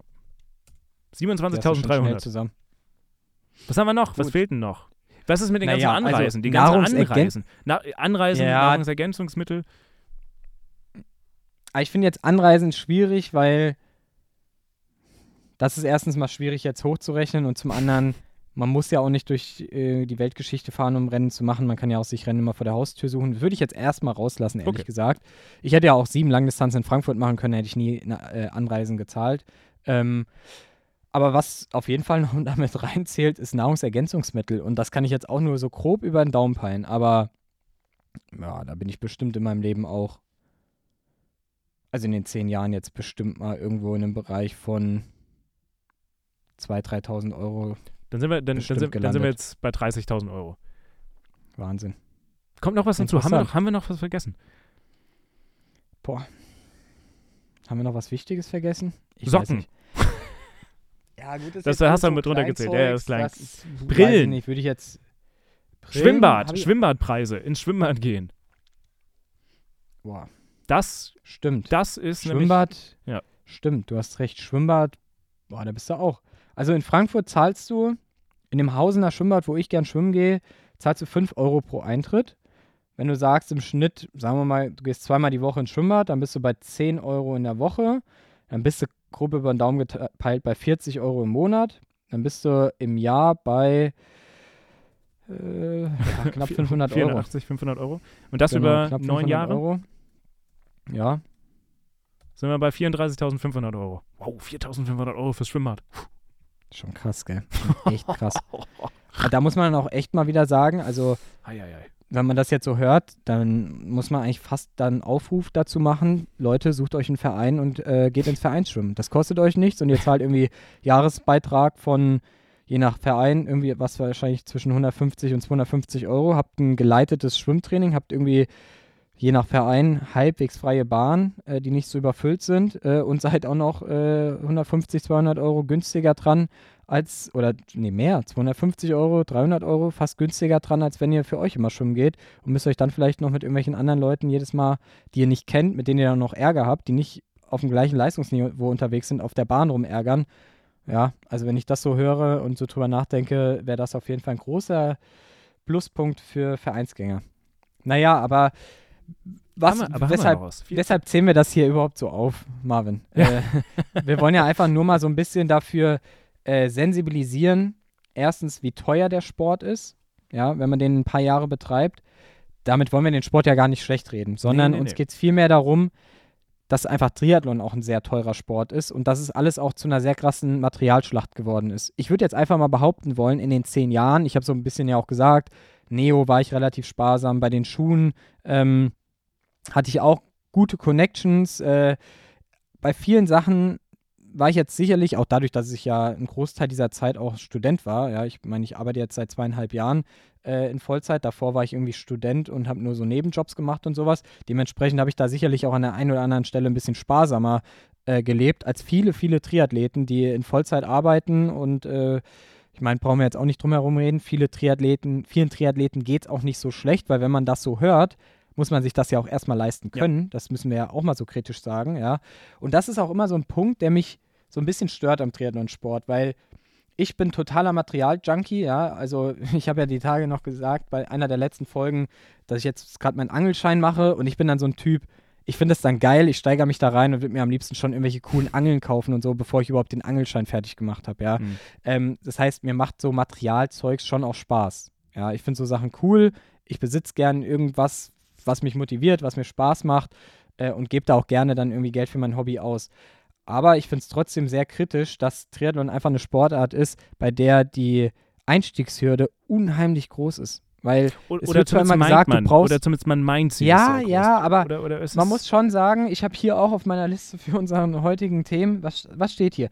Speaker 1: Das ist schon schnell
Speaker 2: 27.300.
Speaker 1: zusammen.
Speaker 2: Was haben wir noch? Was
Speaker 1: Gut.
Speaker 2: fehlt denn noch? Was ist mit den
Speaker 1: Naja,
Speaker 2: ganzen
Speaker 1: also
Speaker 2: Anreisen? die ganzen Anreisen. Na, Anreisen,
Speaker 1: Ja.
Speaker 2: Nahrungsergänzungsmittel.
Speaker 1: Aber ich finde jetzt Anreisen schwierig, weil das ist erstens mal schwierig jetzt hochzurechnen und zum anderen, man muss ja auch nicht durch äh, die Weltgeschichte fahren, um Rennen zu machen. Man kann ja auch sich Rennen immer vor der Haustür suchen. Würde ich jetzt erstmal rauslassen, ehrlich
Speaker 2: Okay.
Speaker 1: gesagt. Ich hätte ja auch sieben Langdistanzen in Frankfurt machen können, hätte ich nie na, äh, Anreisen gezahlt. Ähm, aber was auf jeden Fall (laughs) noch damit reinzählt, ist Nahrungsergänzungsmittel. Und das kann ich jetzt auch nur so grob über den Daumen peilen. Aber ja, da bin ich bestimmt in meinem Leben auch also in den zehn Jahren jetzt bestimmt mal irgendwo in einem Bereich von 2.000, 3.000 Euro.
Speaker 2: Dann sind wir, dann, dann, sind, dann sind wir jetzt bei 30.000 Euro.
Speaker 1: Wahnsinn.
Speaker 2: Kommt noch was dazu? Haben wir, noch, haben wir noch was vergessen?
Speaker 1: Haben wir noch was Wichtiges vergessen? Ich
Speaker 2: Socken.
Speaker 1: nicht. (laughs) Ja, gut,
Speaker 2: Das hast du mit runtergezählt. Ja, ist klein.
Speaker 1: Brillen.
Speaker 2: Brillen.
Speaker 1: Ich nicht, würde ich jetzt. Brillen
Speaker 2: Schwimmbad. Schwimmbadpreise. Ins Schwimmbad gehen.
Speaker 1: Boah,
Speaker 2: Das,
Speaker 1: stimmt.
Speaker 2: das ist nämlich.
Speaker 1: Schwimmbad.
Speaker 2: ja.
Speaker 1: Stimmt, du hast recht. Schwimmbad. Boah, da bist du auch. Also in Frankfurt zahlst du in dem Hausener Schwimmbad, wo ich gern schwimmen gehe, zahlst du 5 Euro pro Eintritt. Wenn du sagst im Schnitt, sagen wir mal, du gehst zweimal die Woche ins Schwimmbad, dann bist du bei 10 Euro in der Woche. Dann bist du grob über den Daumen gepeilt bei 40 Euro im Monat. Dann bist du im Jahr bei äh, ja, (laughs) knapp 500 Euro.
Speaker 2: 480, 500 Euro. Und das
Speaker 1: Genau,
Speaker 2: über
Speaker 1: knapp
Speaker 2: neun
Speaker 1: 500
Speaker 2: Jahre
Speaker 1: Euro. Ja,
Speaker 2: sind wir bei 34.500 Euro. Wow, 4.500 Euro fürs Schwimmbad.
Speaker 1: Schon krass, gell? (laughs) Echt krass. Da muss man auch echt mal wieder sagen, also
Speaker 2: Eieiei.
Speaker 1: wenn man das jetzt so hört, dann muss man eigentlich fast dann Aufruf dazu machen, Leute, sucht euch einen Verein und äh, geht ins Vereinsschwimmen. Das kostet euch nichts und ihr zahlt irgendwie Jahresbeitrag von, je nach Verein, irgendwie was wahrscheinlich zwischen 150 und 250 Euro, habt ein geleitetes Schwimmtraining, habt irgendwie je nach Verein halbwegs freie Bahn, äh, die nicht so überfüllt sind äh, und seid auch noch äh, 150, 200 Euro günstiger dran als, oder nee, mehr, 250 Euro, 300 Euro fast günstiger dran, als wenn ihr für euch immer schwimmen geht und müsst euch dann vielleicht noch mit irgendwelchen anderen Leuten jedes Mal, die ihr nicht kennt, mit denen ihr dann noch Ärger habt, die nicht auf dem gleichen Leistungsniveau unterwegs sind, auf der Bahn rumärgern. Ja, also wenn ich das so höre und so drüber nachdenke, wäre das auf jeden Fall ein großer Pluspunkt für Vereinsgänger. Naja, aber was,
Speaker 2: haben wir, aber
Speaker 1: weshalb,
Speaker 2: haben wir
Speaker 1: Deshalb zählen wir das hier überhaupt so auf, Marvin. Äh, wir wollen ja einfach nur mal so ein bisschen dafür äh, sensibilisieren, erstens, wie teuer der Sport ist ja, wenn man den ein paar Jahre betreibt, damit wollen wir den Sport ja gar nicht schlecht reden, sondern
Speaker 2: nee,
Speaker 1: uns
Speaker 2: nee.
Speaker 1: geht es vielmehr darum, dass einfach Triathlon auch ein sehr teurer Sport ist und dass es alles auch zu einer sehr krassen Materialschlacht geworden ist. Ich würde jetzt einfach mal behaupten wollen, in den zehn Jahren, ich habe so ein bisschen ja auch gesagt, Neo war ich relativ sparsam, bei den Schuhen ähm, hatte ich auch gute Connections. Äh, bei vielen Sachen war ich jetzt sicherlich, auch dadurch, dass ich ja einen Großteil dieser Zeit auch Student war, ja, ich meine, ich arbeite jetzt seit zweieinhalb Jahren äh, in Vollzeit, davor war ich irgendwie Student und habe nur so Nebenjobs gemacht und sowas. Dementsprechend habe ich da sicherlich auch an der einen oder anderen Stelle ein bisschen sparsamer äh, gelebt als viele, viele Triathleten, die in Vollzeit arbeiten und äh, ich meine, brauchen wir jetzt auch nicht drum herum reden. Viele Triathleten, vielen Triathleten geht es auch nicht so schlecht, weil wenn man das so hört, muss man sich das ja auch erstmal leisten können. Ja. Das müssen wir ja auch mal so kritisch sagen, ja. Und das ist auch immer so ein Punkt, der mich so ein bisschen stört am Triathlon-Sport, weil ich bin totaler Material-Junkie, ja. Also (laughs) ich habe ja die Tage noch gesagt bei einer der letzten Folgen, dass ich jetzt gerade meinen Angelschein mache und ich bin dann so ein Typ, ich finde es dann geil, ich steigere mich da rein und würde mir am liebsten schon irgendwelche coolen Angeln kaufen und so, bevor ich überhaupt den Angelschein fertig gemacht habe, ja. Mhm. Ähm, das heißt, mir macht so Materialzeugs schon auch Spaß. Ja, ich finde so Sachen cool. Ich besitze gern irgendwas, was mich motiviert, was mir Spaß macht äh, und gebe da auch gerne dann irgendwie Geld für mein Hobby aus. Aber ich finde es trotzdem sehr kritisch, dass Triathlon einfach eine Sportart ist, bei der die Einstiegshürde unheimlich groß ist. Weil
Speaker 2: oder,
Speaker 1: es wird zwar immer gesagt,
Speaker 2: man,
Speaker 1: du brauchst.
Speaker 2: Oder zumindest man meint sie.
Speaker 1: ja, ja, aber
Speaker 2: oder, oder
Speaker 1: man muss schon sagen, ich habe hier auch auf meiner Liste für unseren heutigen Themen, was, was steht hier?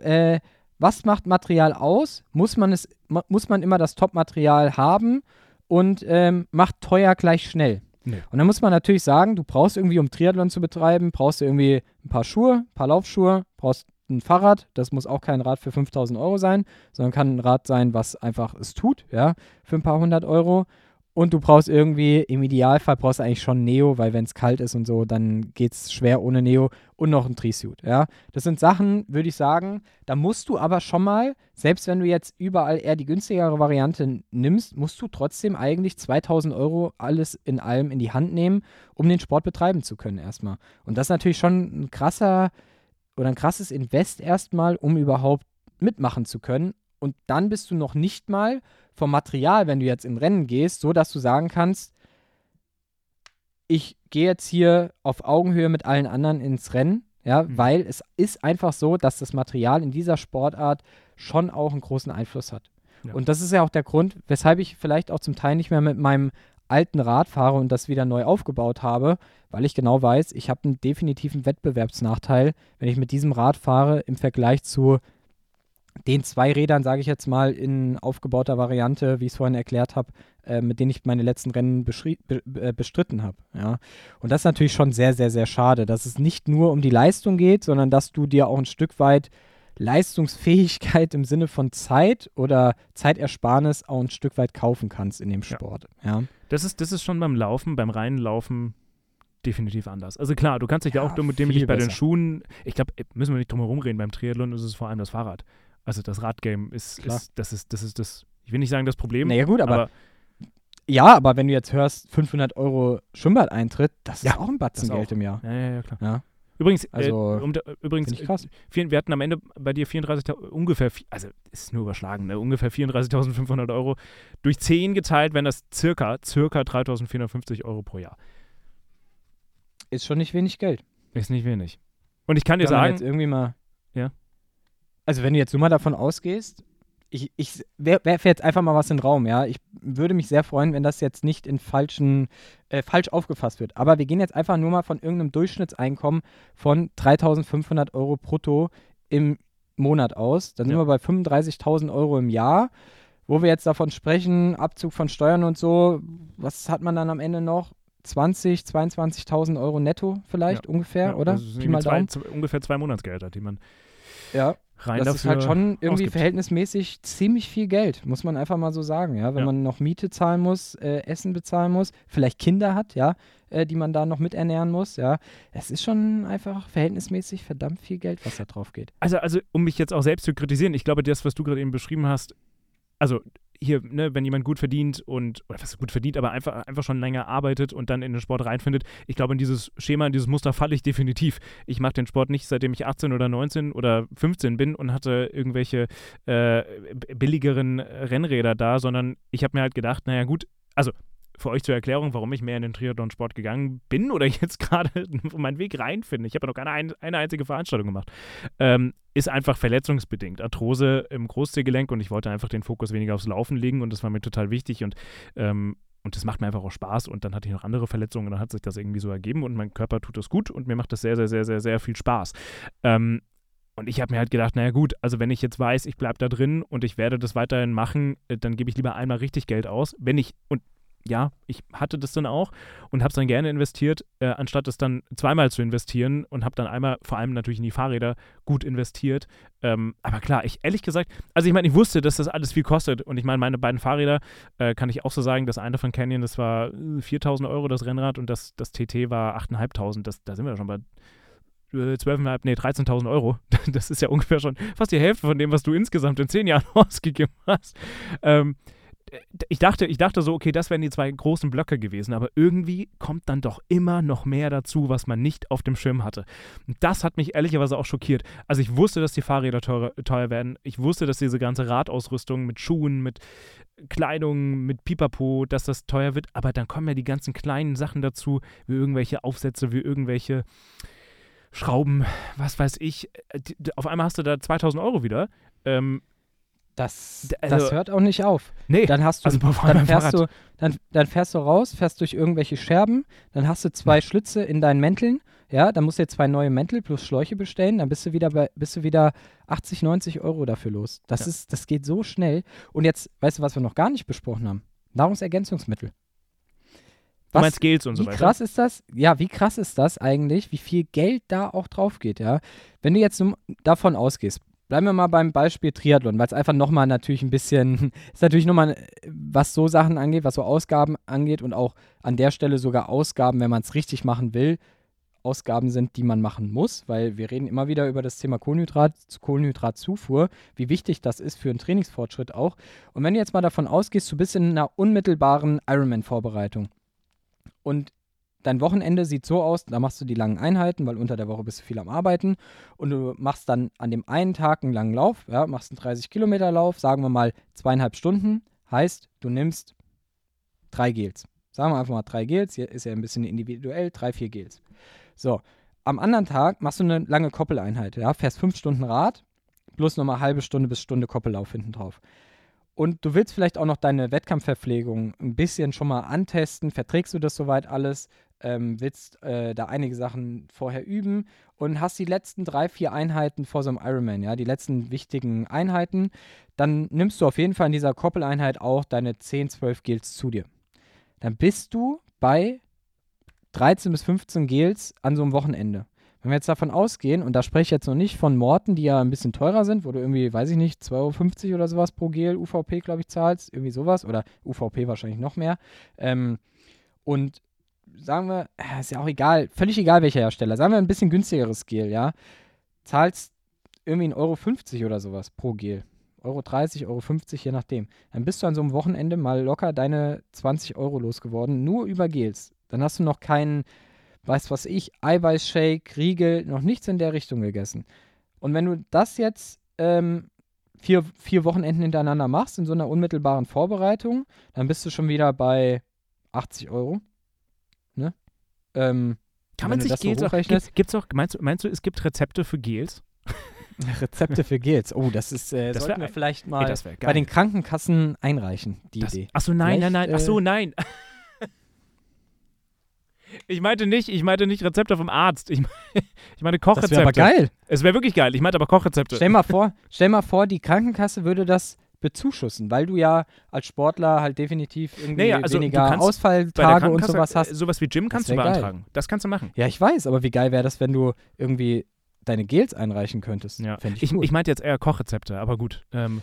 Speaker 1: Äh, was macht Material aus? Muss man, es, muss man immer das Top-Material haben und ähm, macht teuer gleich schnell?
Speaker 2: Nee.
Speaker 1: Und dann muss man natürlich sagen, du brauchst irgendwie, um Triathlon zu betreiben, brauchst du irgendwie ein paar Schuhe, ein paar Laufschuhe, brauchst ein Fahrrad. Das muss auch kein Rad für 5000 Euro sein, sondern kann ein Rad sein, was einfach es tut, ja, für ein paar hundert Euro. Und du brauchst irgendwie, im Idealfall brauchst du eigentlich schon Neo, weil wenn es kalt ist und so, dann geht es schwer ohne Neo und noch ein Trisuit, ja. Das sind Sachen, würde ich sagen, da musst du aber schon mal, selbst wenn du jetzt überall eher die günstigere Variante nimmst, musst du trotzdem eigentlich 2000 Euro alles in allem in die Hand nehmen, um den Sport betreiben zu können erstmal. Und das ist natürlich schon ein krasser oder ein krasses Invest erstmal, um überhaupt mitmachen zu können. Und dann bist du noch nicht mal vom Material, wenn du jetzt in Rennen gehst, so dass du sagen kannst, ich gehe jetzt hier auf Augenhöhe mit allen anderen ins Rennen, ja,
Speaker 2: Mhm.
Speaker 1: weil es ist einfach so, dass das Material in dieser Sportart schon auch einen großen Einfluss hat.
Speaker 2: Ja.
Speaker 1: Und das ist ja auch der Grund, weshalb ich vielleicht auch zum Teil nicht mehr mit meinem alten Rad fahre und das wieder neu aufgebaut habe, weil ich genau weiß, ich habe einen definitiven Wettbewerbsnachteil, wenn ich mit diesem Rad fahre im Vergleich zu den zwei Rädern, sage ich jetzt mal, in aufgebauter Variante, wie ich es vorhin erklärt habe, äh, mit denen ich meine letzten Rennen be äh, bestritten habe. Ja. Und das ist natürlich schon sehr, sehr, sehr schade, dass es nicht nur um die Leistung geht, sondern dass du dir auch ein Stück weit Leistungsfähigkeit im Sinne von Zeit oder Zeitersparnis auch ein Stück weit kaufen kannst in dem
Speaker 2: Ja.
Speaker 1: Sport. Ja.
Speaker 2: Das ist, das ist schon beim Laufen, beim reinen Laufen definitiv anders. Also klar, du kannst dich ja,
Speaker 1: Ja,
Speaker 2: auch damit dem nicht bei den. Schuhen, ich glaube, müssen wir nicht drum herum reden, beim Triathlon ist es vor allem das Fahrrad. Also das Radgame ist, ist, das ist, das ist das, ich will nicht sagen das Problem,
Speaker 1: Naja, gut, aber,
Speaker 2: aber
Speaker 1: ja, aber wenn du jetzt hörst, 500 Euro Schwimmbad-Eintritt, das ist
Speaker 2: Ja,
Speaker 1: auch ein Batzen Geld
Speaker 2: auch.
Speaker 1: im Jahr.
Speaker 2: ja, ja, ja, klar.
Speaker 1: Ja.
Speaker 2: Übrigens,
Speaker 1: Also,
Speaker 2: äh, um, übrigens
Speaker 1: krass.
Speaker 2: vier, wir hatten am Ende bei dir 34.000, ungefähr, also ist nur überschlagen, ne? ungefähr 34.500 Euro durch 10 geteilt, wenn das circa, circa 3.450 Euro pro Jahr.
Speaker 1: Ist schon nicht wenig Geld.
Speaker 2: Ist nicht wenig. Und ich kann dir
Speaker 1: man
Speaker 2: sagen,
Speaker 1: jetzt irgendwie mal.
Speaker 2: Ja.
Speaker 1: Also, wenn du jetzt nur mal davon ausgehst, ich, ich werfe jetzt einfach mal was in den Raum, ja. Ich würde mich sehr freuen, wenn das jetzt nicht in falschen, äh, falsch aufgefasst wird. Aber wir gehen jetzt einfach nur mal von irgendeinem Durchschnittseinkommen von 3500 Euro brutto im Monat aus. Dann sind
Speaker 2: Ja.
Speaker 1: wir bei 35.000 Euro im Jahr. Wo wir jetzt davon sprechen, Abzug von Steuern und so, was hat man dann am Ende noch? 20, 22.000 Euro netto vielleicht ungefähr,
Speaker 2: ja,
Speaker 1: oder?
Speaker 2: sind
Speaker 1: Pi mal Daumen.
Speaker 2: zwei, zwei, ungefähr zwei Monatsgelder, die man
Speaker 1: Ja,
Speaker 2: rein
Speaker 1: das
Speaker 2: dafür
Speaker 1: ist halt schon irgendwie
Speaker 2: ausgibt.
Speaker 1: verhältnismäßig ziemlich viel Geld, muss man einfach mal so sagen, ja. Wenn
Speaker 2: Ja.
Speaker 1: man noch Miete zahlen muss, äh, Essen bezahlen muss, vielleicht Kinder hat, ja, äh, die man da noch miternähren muss, ja. Es ist schon einfach verhältnismäßig verdammt viel Geld, was da drauf geht.
Speaker 2: Also, also, um mich jetzt auch selbst zu kritisieren, ich glaube, das, was du gerade eben beschrieben hast, also hier, ne, wenn jemand gut verdient und, oder was gut verdient, aber einfach, einfach schon länger arbeitet und dann in den Sport reinfindet, ich glaube, in dieses Schema, in dieses Muster falle ich definitiv. Ich mache den Sport nicht, seitdem ich 18 oder 19 oder 15 bin und hatte irgendwelche äh, billigeren Rennräder da, sondern ich habe mir halt gedacht, naja gut, also für euch zur Erklärung, warum ich mehr in den Triathlon-Sport gegangen bin oder (laughs) jetzt gerade meinen Weg reinfinde. Ich habe ja noch keine eine einzige Veranstaltung gemacht. Ähm, ist einfach verletzungsbedingt. Arthrose im Großzehgelenk und ich wollte einfach den Fokus weniger aufs Laufen legen und das war mir total wichtig und ähm, und das macht mir einfach auch Spaß. Und dann hatte ich noch andere Verletzungen und dann hat sich das irgendwie so ergeben und mein Körper tut das gut und mir macht das sehr, sehr, sehr, sehr, sehr viel Spaß. Ähm, und ich habe mir halt gedacht, naja gut, also wenn ich jetzt weiß, ich bleibe da drin und ich werde das weiterhin machen, äh, dann gebe ich lieber einmal richtig Geld aus. Wenn ich, und ja, ich hatte das dann auch und habe es dann gerne investiert, äh, anstatt es dann zweimal zu investieren und habe dann einmal, vor allem natürlich in die Fahrräder, gut investiert. Ähm, aber klar, ich ehrlich gesagt, also ich meine, ich wusste, dass das alles viel kostet und ich meine, meine beiden Fahrräder äh, kann ich auch so sagen, das eine von Canyon, das war 4.000 Euro das Rennrad und das, das TT war 8.500, da sind wir schon bei 12.500, nee, 13.000 Euro. (laughs) Das ist ja ungefähr schon fast die Hälfte von dem, was du insgesamt in zehn Jahren (laughs) ausgegeben hast. Ähm, ich dachte, ich dachte so, okay, das wären die zwei großen Blöcke gewesen, aber irgendwie kommt dann doch immer noch mehr dazu, was man nicht auf dem Schirm hatte. Und das hat mich ehrlicherweise auch schockiert. Also ich wusste, dass die Fahrräder teuer, teuer werden. Ich wusste, dass diese ganze Radausrüstung mit Schuhen, mit Kleidung, mit Pipapo, dass das teuer wird. Aber dann kommen ja die ganzen kleinen Sachen dazu, wie irgendwelche Aufsätze, wie irgendwelche Schrauben, was weiß ich. Äh, auf einmal hast du da 2000 Euro wieder. Ähm,
Speaker 1: das, also, das hört auch nicht auf.
Speaker 2: Nee,
Speaker 1: dann hast du, also dann fährst du, dann, dann fährst du raus, fährst durch irgendwelche Scherben, dann hast du zwei. Schlitze in deinen Mänteln, ja, dann musst du jetzt zwei neue Mäntel plus Schläuche bestellen, dann bist du wieder bei, bist du wieder 80, 90 Euro dafür los. Das ja. ist, das geht so schnell. Und jetzt, weißt du, was wir noch gar nicht besprochen haben? Nahrungsergänzungsmittel.
Speaker 2: Was, du meinst Gels und so
Speaker 1: weiter. Wie krass ist das? Ja, wie krass ist das eigentlich, wie viel Geld da auch drauf geht, ja? Wenn du jetzt davon ausgehst, Bleiben wir mal beim Beispiel Triathlon, weil es einfach nochmal natürlich ein bisschen, (laughs) ist natürlich nochmal, was so Sachen angeht, was so Ausgaben angeht und auch an der Stelle sogar Ausgaben, wenn man es richtig machen will, Ausgaben sind, die man machen muss, weil wir reden immer wieder über das Thema Kohlenhydrat, Kohlenhydratzufuhr, wie wichtig das ist für einen Trainingsfortschritt auch. Und wenn du jetzt mal davon ausgehst, du bist in einer unmittelbaren Ironman-Vorbereitung und dein Wochenende sieht so aus, da machst du die langen Einheiten, weil unter der Woche bist du viel am Arbeiten und du machst dann an dem einen Tag einen langen Lauf, ja, machst einen 30 Kilometer Lauf, sagen wir mal zweieinhalb Stunden, heißt, du nimmst drei Gels. Sagen wir einfach mal drei Gels, hier ist ja ein bisschen individuell, drei, vier Gels. So, am anderen Tag machst du eine lange Koppeleinheit, ja, fährst fünf Stunden Rad, plus nochmal halbe Stunde bis Stunde Koppellauf hinten drauf. Und du willst vielleicht auch noch deine Wettkampfverpflegung ein bisschen schon mal antesten. Verträgst du das soweit alles? Ähm, willst äh, da einige Sachen vorher üben und hast die letzten drei, vier Einheiten vor so einem Ironman, ja, die letzten wichtigen Einheiten, dann nimmst du auf jeden Fall in dieser Koppeleinheit auch deine 10, 12 Gels zu dir. Dann bist du bei 13 bis 15 Gels an so einem Wochenende. Wenn wir jetzt davon ausgehen, und da spreche ich jetzt noch nicht von Morten, die ja ein bisschen teurer sind, wo du irgendwie, weiß ich nicht, 2,50 Euro oder sowas pro Gel UVP, glaube ich, zahlst, irgendwie sowas, oder UVP wahrscheinlich noch mehr. Ähm, und sagen wir, äh, ist ja auch egal, völlig egal welcher Hersteller, sagen wir ein bisschen günstigeres Gel, ja, zahlst irgendwie 1,50 Euro 50 oder sowas pro Gel. Euro 30, Euro 50, je nachdem. Dann bist du an so einem Wochenende mal locker deine 20 Euro losgeworden, nur über Gels. Dann hast du noch keinen, weiß was ich, Eiweißshake, Riegel, noch nichts in der Richtung gegessen. Und wenn du das jetzt ähm, vier, vier Wochenenden hintereinander machst, in so einer unmittelbaren Vorbereitung, dann bist du schon wieder bei 80 Euro. Ähm,
Speaker 2: Kann man sich Gels so auch, gibt, gibt's auch, meinst du, meinst du, es gibt Rezepte für Gels? (laughs)
Speaker 1: Rezepte für Gels. Oh, das ist, äh, das sollten wir vielleicht mal ey, bei den Krankenkassen einreichen, die das, Idee.
Speaker 2: Achso, nein, vielleicht, nein, nein, achso, äh, nein. (laughs) Ich meinte nicht, ich meinte nicht Rezepte vom Arzt. Ich, (laughs) ich meine Kochrezepte. Das
Speaker 1: wäre aber geil.
Speaker 2: Es wäre wirklich geil. Ich meinte aber Kochrezepte.
Speaker 1: Stell mal vor, stell mal vor, die Krankenkasse würde das bezuschussen, weil du ja als Sportler halt definitiv irgendwie naja, also weniger Ausfalltage und sowas hast.
Speaker 2: Sowas wie Gym kannst du beantragen. Geil. Das kannst du machen.
Speaker 1: Ja, ich weiß, aber wie geil wäre das, wenn du irgendwie deine Gels einreichen könntest?
Speaker 2: Ja. Ich, ich, ich meinte jetzt eher Kochrezepte, aber gut. Ähm.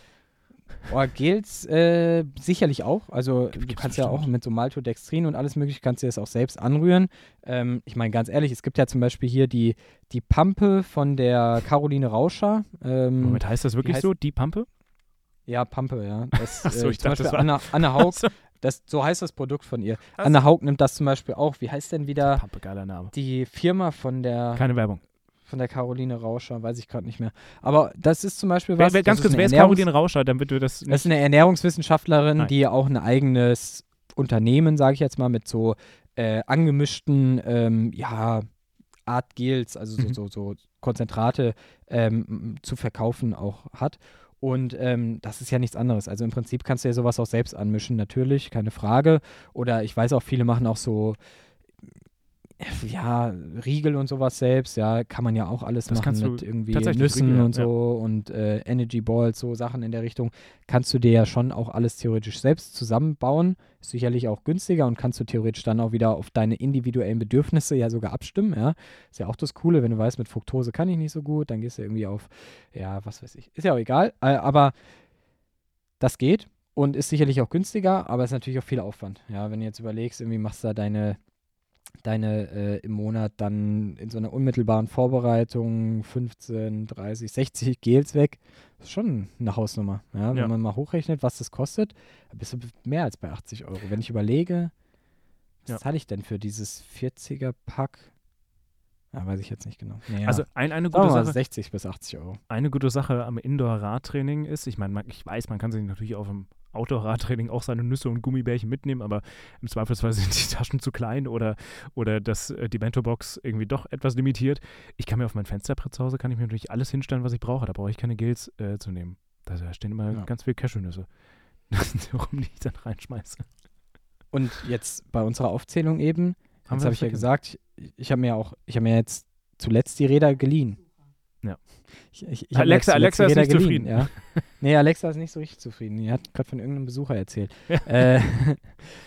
Speaker 1: Oh, Gels äh, sicherlich auch. Also Gibt, du kannst ja auch mit so Maltodextrin und alles mögliche, kannst du das auch selbst anrühren. Ähm, ich meine, ganz ehrlich, es gibt ja zum Beispiel hier die, die Pampe von der Caroline Rauscher.
Speaker 2: Ähm, Moment, heißt das wirklich so, die Pampe?
Speaker 1: Ja, Pampe, ja. Das, (laughs)
Speaker 2: Ach so,
Speaker 1: äh,
Speaker 2: ich
Speaker 1: zum
Speaker 2: dachte,
Speaker 1: Beispiel
Speaker 2: das war-
Speaker 1: Anna, Anna (laughs) Haug,
Speaker 2: So.
Speaker 1: das, so heißt das Produkt von ihr.
Speaker 2: Ach
Speaker 1: Anna Haug nimmt das zum Beispiel auch. Wie heißt denn wieder
Speaker 2: Pampe, geiler Name.
Speaker 1: die Firma von der,
Speaker 2: Keine Werbung.
Speaker 1: von der Caroline Rauscher? Weiß ich gerade nicht mehr. Aber das ist zum Beispiel
Speaker 2: Wer,
Speaker 1: was.
Speaker 2: wer, ganz
Speaker 1: das
Speaker 2: kurz,
Speaker 1: ist
Speaker 2: wer ist Caroline Rauscher, damit wir das
Speaker 1: Das ist eine Ernährungswissenschaftlerin,
Speaker 2: Nein.
Speaker 1: die auch ein eigenes Unternehmen, sage ich jetzt mal, mit so äh, angemischten ähm, ja, Art Gels, also so,
Speaker 2: Mhm.
Speaker 1: so, so Konzentrate ähm, zu verkaufen auch hat. Und ähm, das ist ja nichts anderes. Also im Prinzip kannst du ja sowas auch selbst anmischen, natürlich, keine Frage. Oder ich weiß auch, viele machen auch so, ja, Riegel und sowas selbst, ja, kann man ja auch alles
Speaker 2: Das
Speaker 1: machen mit irgendwie Nüssen
Speaker 2: Riegel, ja,
Speaker 1: und so und äh, Energy Balls, so Sachen in der Richtung. Kannst du dir ja schon auch alles theoretisch selbst zusammenbauen. Ist sicherlich auch günstiger und kannst du theoretisch dann auch wieder auf deine individuellen Bedürfnisse ja sogar abstimmen, ja. Ist ja auch das Coole, wenn du weißt, mit Fructose kann ich nicht so gut, dann gehst du irgendwie auf, ja, was weiß ich. Ist ja auch egal, äh, aber das geht und ist sicherlich auch günstiger, aber ist natürlich auch viel Aufwand. Ja, wenn du jetzt überlegst, irgendwie machst du da deine, deine äh, im Monat dann in so einer unmittelbaren Vorbereitung 15, 30, 60 Gels weg. Das ist schon eine Hausnummer. Ja, wenn
Speaker 2: Ja.
Speaker 1: man mal hochrechnet, was das kostet, bist du mehr als bei 80 Euro. Wenn ich überlege, was
Speaker 2: Ja.
Speaker 1: zahle ich denn für dieses 40er-Pack? Ja, weiß ich jetzt nicht genau. Naja,
Speaker 2: Also ein, eine gute Sache,
Speaker 1: 60 bis 80 Euro.
Speaker 2: eine gute Sache am Indoor-Radtraining ist, ich meine, ich weiß, man kann sich natürlich auf dem Outdoor-Radtraining auch seine Nüsse und Gummibärchen mitnehmen, aber im Zweifelsfall (laughs) sind die Taschen zu klein oder, oder das, äh, die Bento-Box irgendwie doch etwas limitiert. Ich kann mir auf mein Fensterbrett zu Hause, kann ich mir natürlich alles hinstellen, was ich brauche. Da brauche ich keine Gels äh, zu nehmen. Da, stehen immer
Speaker 1: Ja.
Speaker 2: ganz viele Cashewnüsse. (laughs) Das sind rum, die ich dann reinschmeiße.
Speaker 1: Und jetzt bei unserer Aufzählung eben,
Speaker 2: Haben
Speaker 1: jetzt habe ich ja gesagt, ich, ich habe mir auch, ich habe mir jetzt zuletzt die Räder geliehen.
Speaker 2: Ja.
Speaker 1: Ich, ich, ich
Speaker 2: Alexa- Alexa ist nicht
Speaker 1: geliehen,
Speaker 2: zufrieden.
Speaker 1: Ja. Nee, Alexa ist nicht so richtig zufrieden. Die hat gerade von irgendeinem Besucher erzählt.
Speaker 2: Ja. (laughs)
Speaker 1: Äh,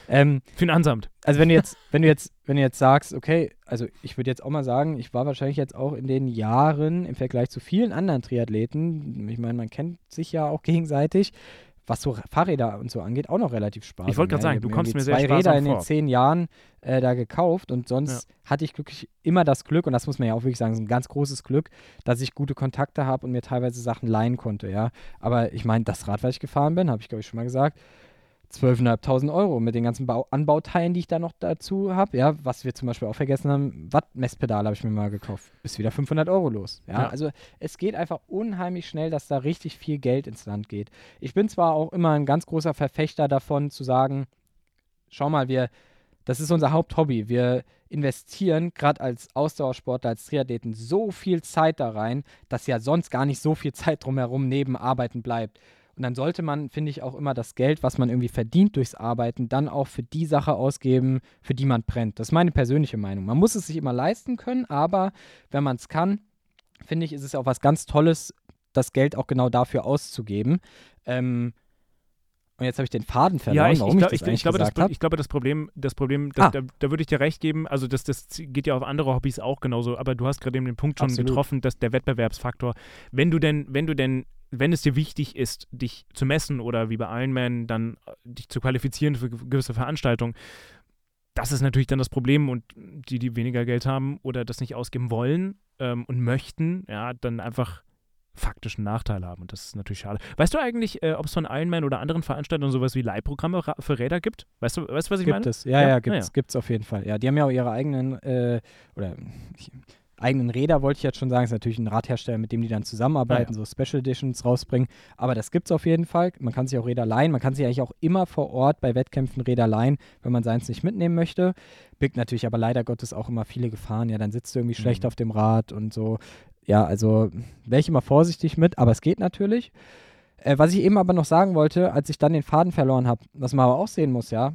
Speaker 1: ähm,
Speaker 2: Finanzamt.
Speaker 1: also wenn du jetzt, wenn du jetzt, wenn du jetzt sagst, okay, also ich würde jetzt auch mal sagen, ich war wahrscheinlich jetzt auch in den Jahren im Vergleich zu vielen anderen Triathleten, ich meine, man kennt sich ja auch gegenseitig, was so Fahrräder und so angeht, auch noch relativ sparsam.
Speaker 2: Ich wollte gerade
Speaker 1: ja.
Speaker 2: sagen, du kommst mir sehr
Speaker 1: zwei Räder in den
Speaker 2: vor.
Speaker 1: zehn Jahren äh, da gekauft und sonst hatte ich glücklich immer das Glück und das muss man ja auch wirklich sagen, so ein ganz großes Glück, dass ich gute Kontakte habe und mir teilweise Sachen leihen konnte, ja. Aber ich meine, das Rad, was ich gefahren bin, habe ich glaube ich schon mal gesagt, 12.500 Euro mit den ganzen Bau Anbauteilen, die ich da noch dazu habe. Ja, was wir zum Beispiel auch vergessen haben, Wattmesspedal habe ich mir mal gekauft. Ist wieder 500 Euro los. Ja,
Speaker 2: Ja.
Speaker 1: also es geht einfach unheimlich schnell, dass da richtig viel Geld ins Land geht. Ich bin zwar auch immer ein ganz großer Verfechter davon zu sagen, schau mal, wir, das ist unser Haupthobby. Wir investieren gerade als Ausdauersportler, als Triathleten so viel Zeit da rein, dass ja sonst gar nicht so viel Zeit drumherum neben Arbeiten bleibt. Und dann sollte man, finde ich, auch immer das Geld, was man irgendwie verdient durchs Arbeiten, dann auch für die Sache ausgeben, für die man brennt. Das ist meine persönliche Meinung. Man muss es sich immer leisten können, aber wenn man es kann, finde ich, ist es auch was ganz Tolles, das Geld auch genau dafür auszugeben. Ähm, und jetzt habe ich den Faden verloren,
Speaker 2: Ja, ich,
Speaker 1: warum
Speaker 2: ich,
Speaker 1: ich, das
Speaker 2: ich, ich, glaube, das, ich glaube, das Problem, das Problem, das,
Speaker 1: Ah.
Speaker 2: da, da würde ich dir recht geben, also das, das geht ja auf andere Hobbys auch genauso, aber du hast gerade eben den Punkt schon
Speaker 1: Absolut.
Speaker 2: getroffen, dass der Wettbewerbsfaktor, wenn du denn, wenn du denn, wenn es dir wichtig ist, dich zu messen oder wie bei Ironman dann äh, dich zu qualifizieren für ge- gewisse Veranstaltungen, das ist natürlich dann das Problem und die, die weniger Geld haben oder das nicht ausgeben wollen ähm, und möchten, ja, dann einfach faktischen Nachteil haben und das ist natürlich schade. Weißt du eigentlich, äh, ob es von Ironman oder anderen Veranstaltungen sowas wie Leihprogramme ra- für Räder gibt? Weißt du, weißt du was ich
Speaker 1: Gibt
Speaker 2: meine?
Speaker 1: es, ja,
Speaker 2: Ja?
Speaker 1: ja,
Speaker 2: Ah,
Speaker 1: gibt's,
Speaker 2: ja.
Speaker 1: gibt's auf jeden Fall. Ja, die haben ja auch ihre eigenen, äh, oder ich, eigenen Räder, wollte ich jetzt schon sagen. Ist natürlich ein Radhersteller, mit dem die dann zusammenarbeiten,
Speaker 2: Ah,
Speaker 1: so Special Editions rausbringen. Aber das gibt's auf jeden Fall. Man kann sich auch Räder leihen. Man kann sich eigentlich auch immer vor Ort bei Wettkämpfen Räder leihen, wenn man seins nicht mitnehmen möchte. Birgt natürlich aber leider Gottes auch immer viele Gefahren. Ja, dann sitzt du irgendwie schlecht
Speaker 2: Mhm.
Speaker 1: auf dem Rad und so. Ja, also wäre ich immer vorsichtig mit, aber es geht natürlich. Äh, was ich eben aber noch sagen wollte, als ich dann den Faden verloren habe, was man aber auch sehen muss, ja,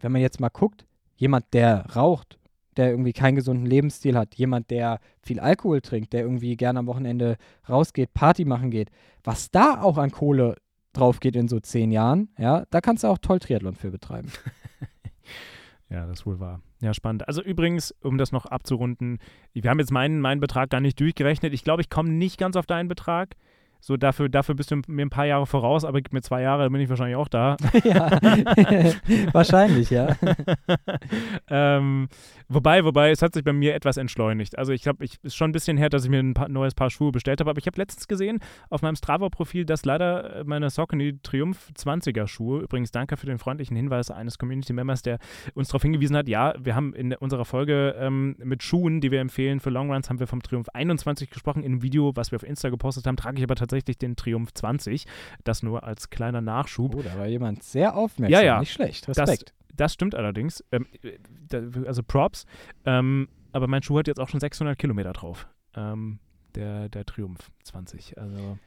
Speaker 1: wenn man jetzt mal guckt, jemand, der raucht, der irgendwie keinen gesunden Lebensstil hat, jemand, der viel Alkohol trinkt, der irgendwie gerne am Wochenende rausgeht, Party machen geht, was da auch an Kohle drauf geht in so zehn Jahren, ja, da kannst du auch toll Triathlon für betreiben. (laughs)
Speaker 2: Ja, das wohl wahr. Ja, spannend. Also übrigens, um das noch abzurunden, wir haben jetzt meinen, meinen Betrag gar nicht durchgerechnet. Ich glaube, ich komme nicht ganz auf deinen Betrag. So, dafür, dafür bist du mir ein paar Jahre voraus, aber gib mir zwei Jahre, dann bin ich wahrscheinlich auch da. (laughs)
Speaker 1: ja, (laughs) wahrscheinlich, ja. (laughs)
Speaker 2: ähm, wobei, wobei, es hat sich bei mir etwas entschleunigt. Also ich glaube, es ist schon ein bisschen her, dass ich mir ein paar, neues Paar Schuhe bestellt habe, aber ich habe letztens gesehen auf meinem Strava-Profil, dass leider meine Saucony Triumph 20er Schuhe, übrigens danke für den freundlichen Hinweis eines Community-Members, der uns darauf hingewiesen hat, ja, wir haben in unserer Folge ähm, mit Schuhen, die wir empfehlen für Longruns, haben wir vom Triumph 21 gesprochen. In einem Video, was wir auf Insta gepostet haben, trage ich aber tatsächlich den Triumph 20. Das nur als kleiner Nachschub.
Speaker 1: Oh, da war jemand sehr aufmerksam.
Speaker 2: Ja, ja.
Speaker 1: Nicht schlecht. Respekt.
Speaker 2: Das, das stimmt allerdings. Ähm, da, also Props. Ähm, aber mein Schuh hat jetzt auch schon 600 Kilometer drauf. Ähm, der, der Triumph 20. Also.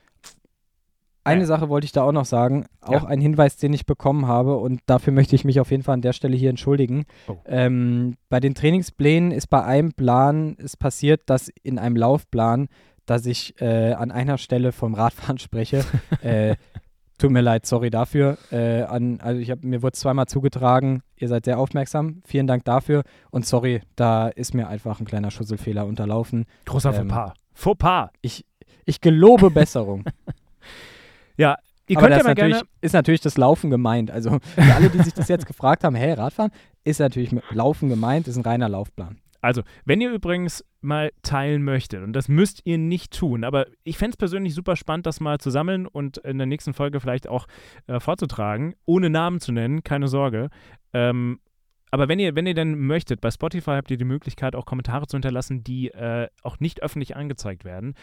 Speaker 1: Eine Sache wollte ich da auch noch sagen, auch
Speaker 2: Ja.
Speaker 1: ein Hinweis, den ich bekommen habe und dafür möchte ich mich auf jeden Fall an der Stelle hier entschuldigen.
Speaker 2: Oh.
Speaker 1: Ähm, bei den Trainingsplänen ist bei einem Plan ist passiert, dass in einem Laufplan, dass ich äh, an einer Stelle vom Radfahren spreche. (laughs) äh, tut mir leid, sorry dafür. Äh, an, also ich hab, mir wurde zweimal zugetragen, ihr seid sehr aufmerksam, vielen Dank dafür und sorry, da ist mir einfach ein kleiner Schusselfehler unterlaufen.
Speaker 2: Großer
Speaker 1: Ähm,
Speaker 2: Fauxpas. Fauxpas.
Speaker 1: Ich, ich gelobe Besserung. (laughs)
Speaker 2: Ja, ihr
Speaker 1: Aber
Speaker 2: könnt
Speaker 1: das
Speaker 2: ja mal
Speaker 1: ist natürlich,
Speaker 2: gerne.
Speaker 1: ist natürlich das Laufen gemeint. Also (laughs) für alle, die sich das jetzt gefragt haben, hey, Radfahren, ist natürlich mit Laufen gemeint, ist ein reiner Laufplan.
Speaker 2: Also, wenn ihr übrigens mal teilen möchtet, und das müsst ihr nicht tun, aber ich fände es persönlich super spannend, das mal zu sammeln und in der nächsten Folge vielleicht auch äh, vorzutragen, ohne Namen zu nennen, keine Sorge. Ähm, aber wenn ihr, wenn ihr denn möchtet, bei Spotify habt ihr die Möglichkeit, auch Kommentare zu hinterlassen, die äh, auch nicht öffentlich angezeigt werden.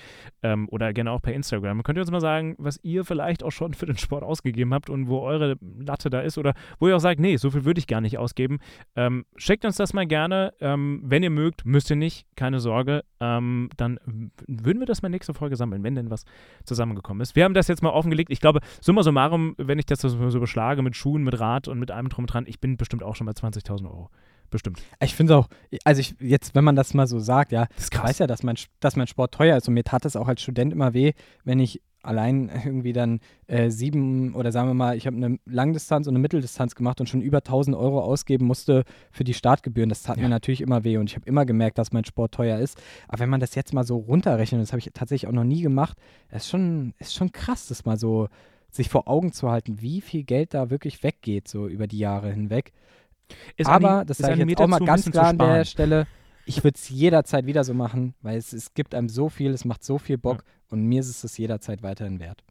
Speaker 2: Ähm, oder gerne auch per Instagram. Könnt ihr uns mal sagen, was ihr vielleicht auch schon für den Sport ausgegeben habt und wo eure Latte da ist oder wo ihr auch sagt, nee, so viel würde ich gar nicht ausgeben. Ähm, schickt uns das mal gerne. Ähm, wenn ihr mögt, müsst ihr nicht, keine Sorge. Ähm, dann würden wir das mal nächste Folge sammeln, wenn denn was zusammengekommen ist. Wir haben das jetzt mal offengelegt. Ich glaube, summa summarum, wenn ich das so beschlage mit Schuhen, mit Rad und mit allem drum und dran, ich bin bestimmt auch schon bei 20.000 Euro. Bestimmt.
Speaker 1: Ich finde es auch, also ich, jetzt, wenn man das mal so sagt, ja,
Speaker 2: Das ist
Speaker 1: ich weiß ja, dass mein, dass mein Sport teuer ist und mir tat es auch als Student immer weh, wenn ich allein irgendwie dann äh, sieben oder sagen wir mal, ich habe eine Langdistanz und eine Mitteldistanz gemacht und schon über 1000 Euro ausgeben musste für die Startgebühren. Das tat
Speaker 2: Ja.
Speaker 1: mir natürlich immer weh und ich habe immer gemerkt, dass mein Sport teuer ist. Aber wenn man das jetzt mal so runterrechnet, das habe ich tatsächlich auch noch nie gemacht, ist schon, ist schon krass, das mal so sich vor Augen zu halten, wie viel Geld da wirklich weggeht, so über die Jahre hinweg.
Speaker 2: Ist
Speaker 1: Aber, das
Speaker 2: ist
Speaker 1: sage ich jetzt auch mal ganz klar an der. Stelle, ich würde es jederzeit wieder so machen, weil es, es gibt einem so viel, es macht so viel Bock und mir ist es das jederzeit weiterhin wert.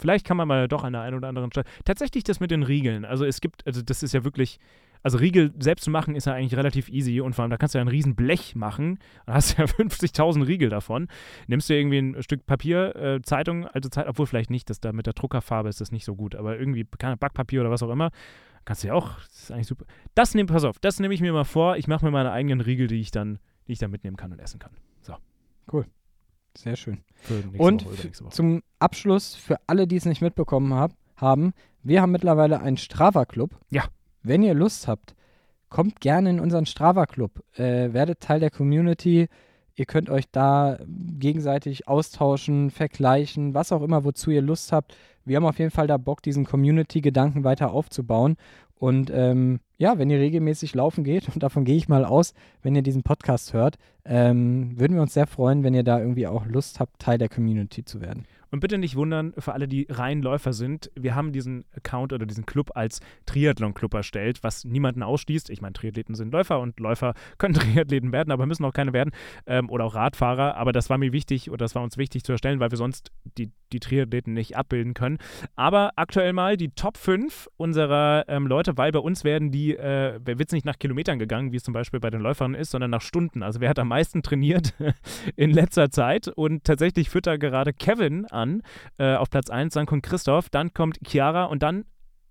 Speaker 2: Vielleicht kann man mal doch an der einen oder anderen Stelle. Tatsächlich das mit den Riegeln. Also es gibt, also das ist ja wirklich, also Riegel selbst zu machen ist ja eigentlich relativ easy und vor allem da kannst du ja ein riesen Blech machen. Da hast du ja (laughs) 50.000 Riegel davon. Nimmst du irgendwie ein Stück Papier, äh, Zeitung, alte Zeit, obwohl vielleicht nicht, das da mit der Druckerfarbe ist das nicht so gut, aber irgendwie keine Backpapier oder was auch immer. Kannst du ja auch, das ist eigentlich super. Das nehme, pass auf, das nehme ich mir mal vor. Ich mache mir meine eigenen Riegel, die ich dann, die ich dann mitnehmen kann und essen kann.
Speaker 1: Sehr schön.
Speaker 2: Für nächste
Speaker 1: Und zum Abschluss, für alle, die es nicht mitbekommen hab, haben, wir haben mittlerweile einen Strava-Club.
Speaker 2: Ja.
Speaker 1: Wenn ihr Lust habt, kommt gerne in unseren Strava-Club. Äh, werdet Teil der Community. Ihr könnt euch da gegenseitig austauschen, vergleichen, was auch immer, wozu ihr Lust habt. Wir haben auf jeden Fall da Bock, diesen Community-Gedanken weiter aufzubauen. Und ähm, ja, wenn ihr regelmäßig laufen geht, (laughs) und davon gehe ich mal aus, wenn ihr diesen Podcast hört, ähm, würden wir uns sehr freuen, wenn ihr da irgendwie auch Lust habt, Teil der Community zu werden.
Speaker 2: Und bitte nicht wundern, für alle, die rein Läufer sind, wir haben diesen Account oder diesen Club als Triathlon-Club erstellt, was niemanden ausschließt. Ich meine, Triathleten sind Läufer und Läufer (laughs) können Triathleten werden, aber müssen auch keine werden. Ähm, oder auch Radfahrer. Aber das war mir wichtig oder das war uns wichtig zu erstellen, weil wir sonst die, die Triathleten nicht abbilden können. Aber aktuell mal die Top 5 unserer ähm, Leute, weil bei uns werden die, äh, wird es nicht nach Kilometern gegangen, wie es zum Beispiel bei den Läufern ist, sondern nach Stunden. Also wer hat am meisten trainiert (laughs) in letzter Zeit? Und tatsächlich führt da gerade Kevin an äh, auf Platz 1, dann kommt Christoph, dann kommt Chiara und dann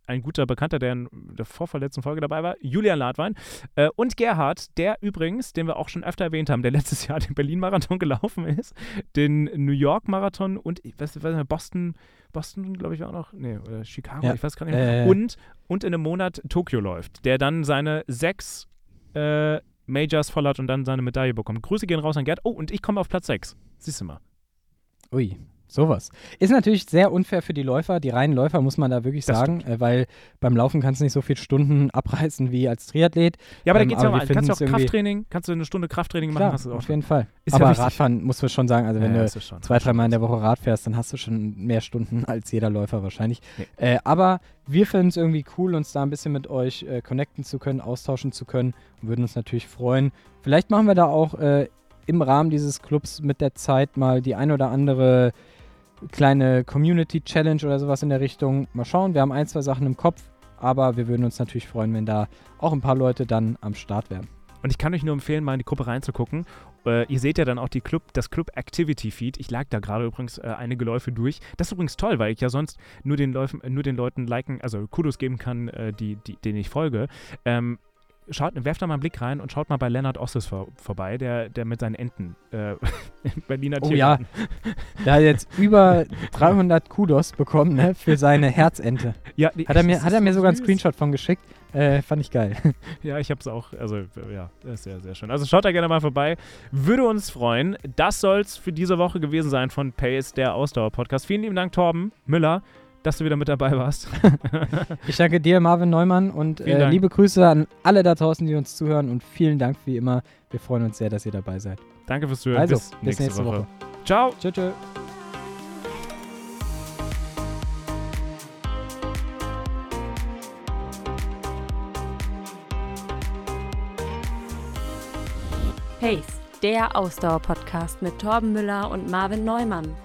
Speaker 2: ein guter Bekannter, der in der vorverletzten Folge dabei war, Julian Ladwein äh, und Gerhard, der übrigens, den wir auch schon öfter erwähnt haben, der (laughs) letztes Jahr den Berlin-Marathon gelaufen ist, den New York-Marathon und ich weiß, weiß nicht, Boston, Boston, glaube ich, war auch noch, nee, oder Chicago,
Speaker 1: Ja,
Speaker 2: ich weiß gar nicht mehr.
Speaker 1: äh,
Speaker 2: und, und in einem Monat Tokio läuft, der dann seine sechs äh, Majors voll hat und dann seine Medaille bekommt. Grüße gehen raus an Gerd. Oh, und ich komme auf Platz 6. Siehst du mal.
Speaker 1: Ui, Sowas. Ist natürlich sehr unfair für die Läufer, die reinen Läufer, muss man da wirklich
Speaker 2: Das
Speaker 1: sagen, äh, weil beim Laufen kannst du nicht so viele Stunden (laughs) abreißen wie als Triathlet.
Speaker 2: Ja, aber da
Speaker 1: Ähm,
Speaker 2: geht's ja
Speaker 1: aber
Speaker 2: auch,
Speaker 1: wir
Speaker 2: kannst du auch Krafttraining, kannst du eine Stunde Krafttraining machen,
Speaker 1: Klar,
Speaker 2: hast du auch
Speaker 1: auf jeden Fall.
Speaker 2: Ist ja
Speaker 1: aber
Speaker 2: wichtig.
Speaker 1: Radfahren muss man schon sagen, also wenn
Speaker 2: Ja,
Speaker 1: du
Speaker 2: schon-
Speaker 1: zwei, dreimal in der Woche Rad fährst, dann hast du schon mehr Stunden als jeder Läufer wahrscheinlich.
Speaker 2: Nee.
Speaker 1: Äh, aber wir finden es irgendwie cool, uns da ein bisschen mit euch äh, connecten zu können, austauschen zu können und würden uns natürlich freuen. Vielleicht machen wir da auch äh, im Rahmen dieses Clubs mit der Zeit mal die ein oder andere kleine Community Challenge oder sowas in der Richtung. Mal schauen, wir haben ein, zwei Sachen im Kopf, aber wir würden uns natürlich freuen, wenn da auch ein paar Leute dann am Start wären.
Speaker 2: Und ich kann euch nur empfehlen, mal in die Gruppe reinzugucken. Äh, ihr seht ja dann auch die Club, das Club Activity Feed. Ich lag da gerade übrigens äh, einige Läufe durch. Das ist übrigens toll, weil ich ja sonst nur den, Läufen, nur den Leuten liken, also Kudos geben kann, äh, die, die, denen ich folge. Ähm, schaut, werft da mal einen Blick rein und schaut mal bei Leonard Osses vor, vorbei, der, der mit seinen Enten äh, (laughs) in Berliner
Speaker 1: Oh
Speaker 2: Tiergarten. (laughs)
Speaker 1: Der hat jetzt über 300 Kudos bekommen ne, für seine Herzente.
Speaker 2: ja. die- (laughs)
Speaker 1: Hat er mir, hat er mir
Speaker 2: so
Speaker 1: sogar einen
Speaker 2: süß.
Speaker 1: Screenshot von geschickt. Äh, fand ich geil.
Speaker 2: Ja, ich habe es auch. Also, ja, das ist sehr, sehr schön. Also, schaut da gerne mal vorbei. Würde uns freuen. Das soll es für diese Woche gewesen sein von Pace, der Ausdauer-Podcast. Vielen lieben Dank, Torben Müller, dass du wieder mit dabei warst. (laughs)
Speaker 1: Ich danke dir, Marvin Neumann, und äh, liebe Grüße an alle da draußen, die uns zuhören. Und vielen Dank wie immer. Wir freuen uns sehr, dass ihr dabei seid.
Speaker 2: Danke fürs Zuhören.
Speaker 1: Also,
Speaker 2: bis,
Speaker 1: bis nächste Woche.
Speaker 2: Ciao.
Speaker 1: Tschö, tschö.
Speaker 3: Pace, der Ausdauer-Podcast mit Torben Müller und Marvin Neumann.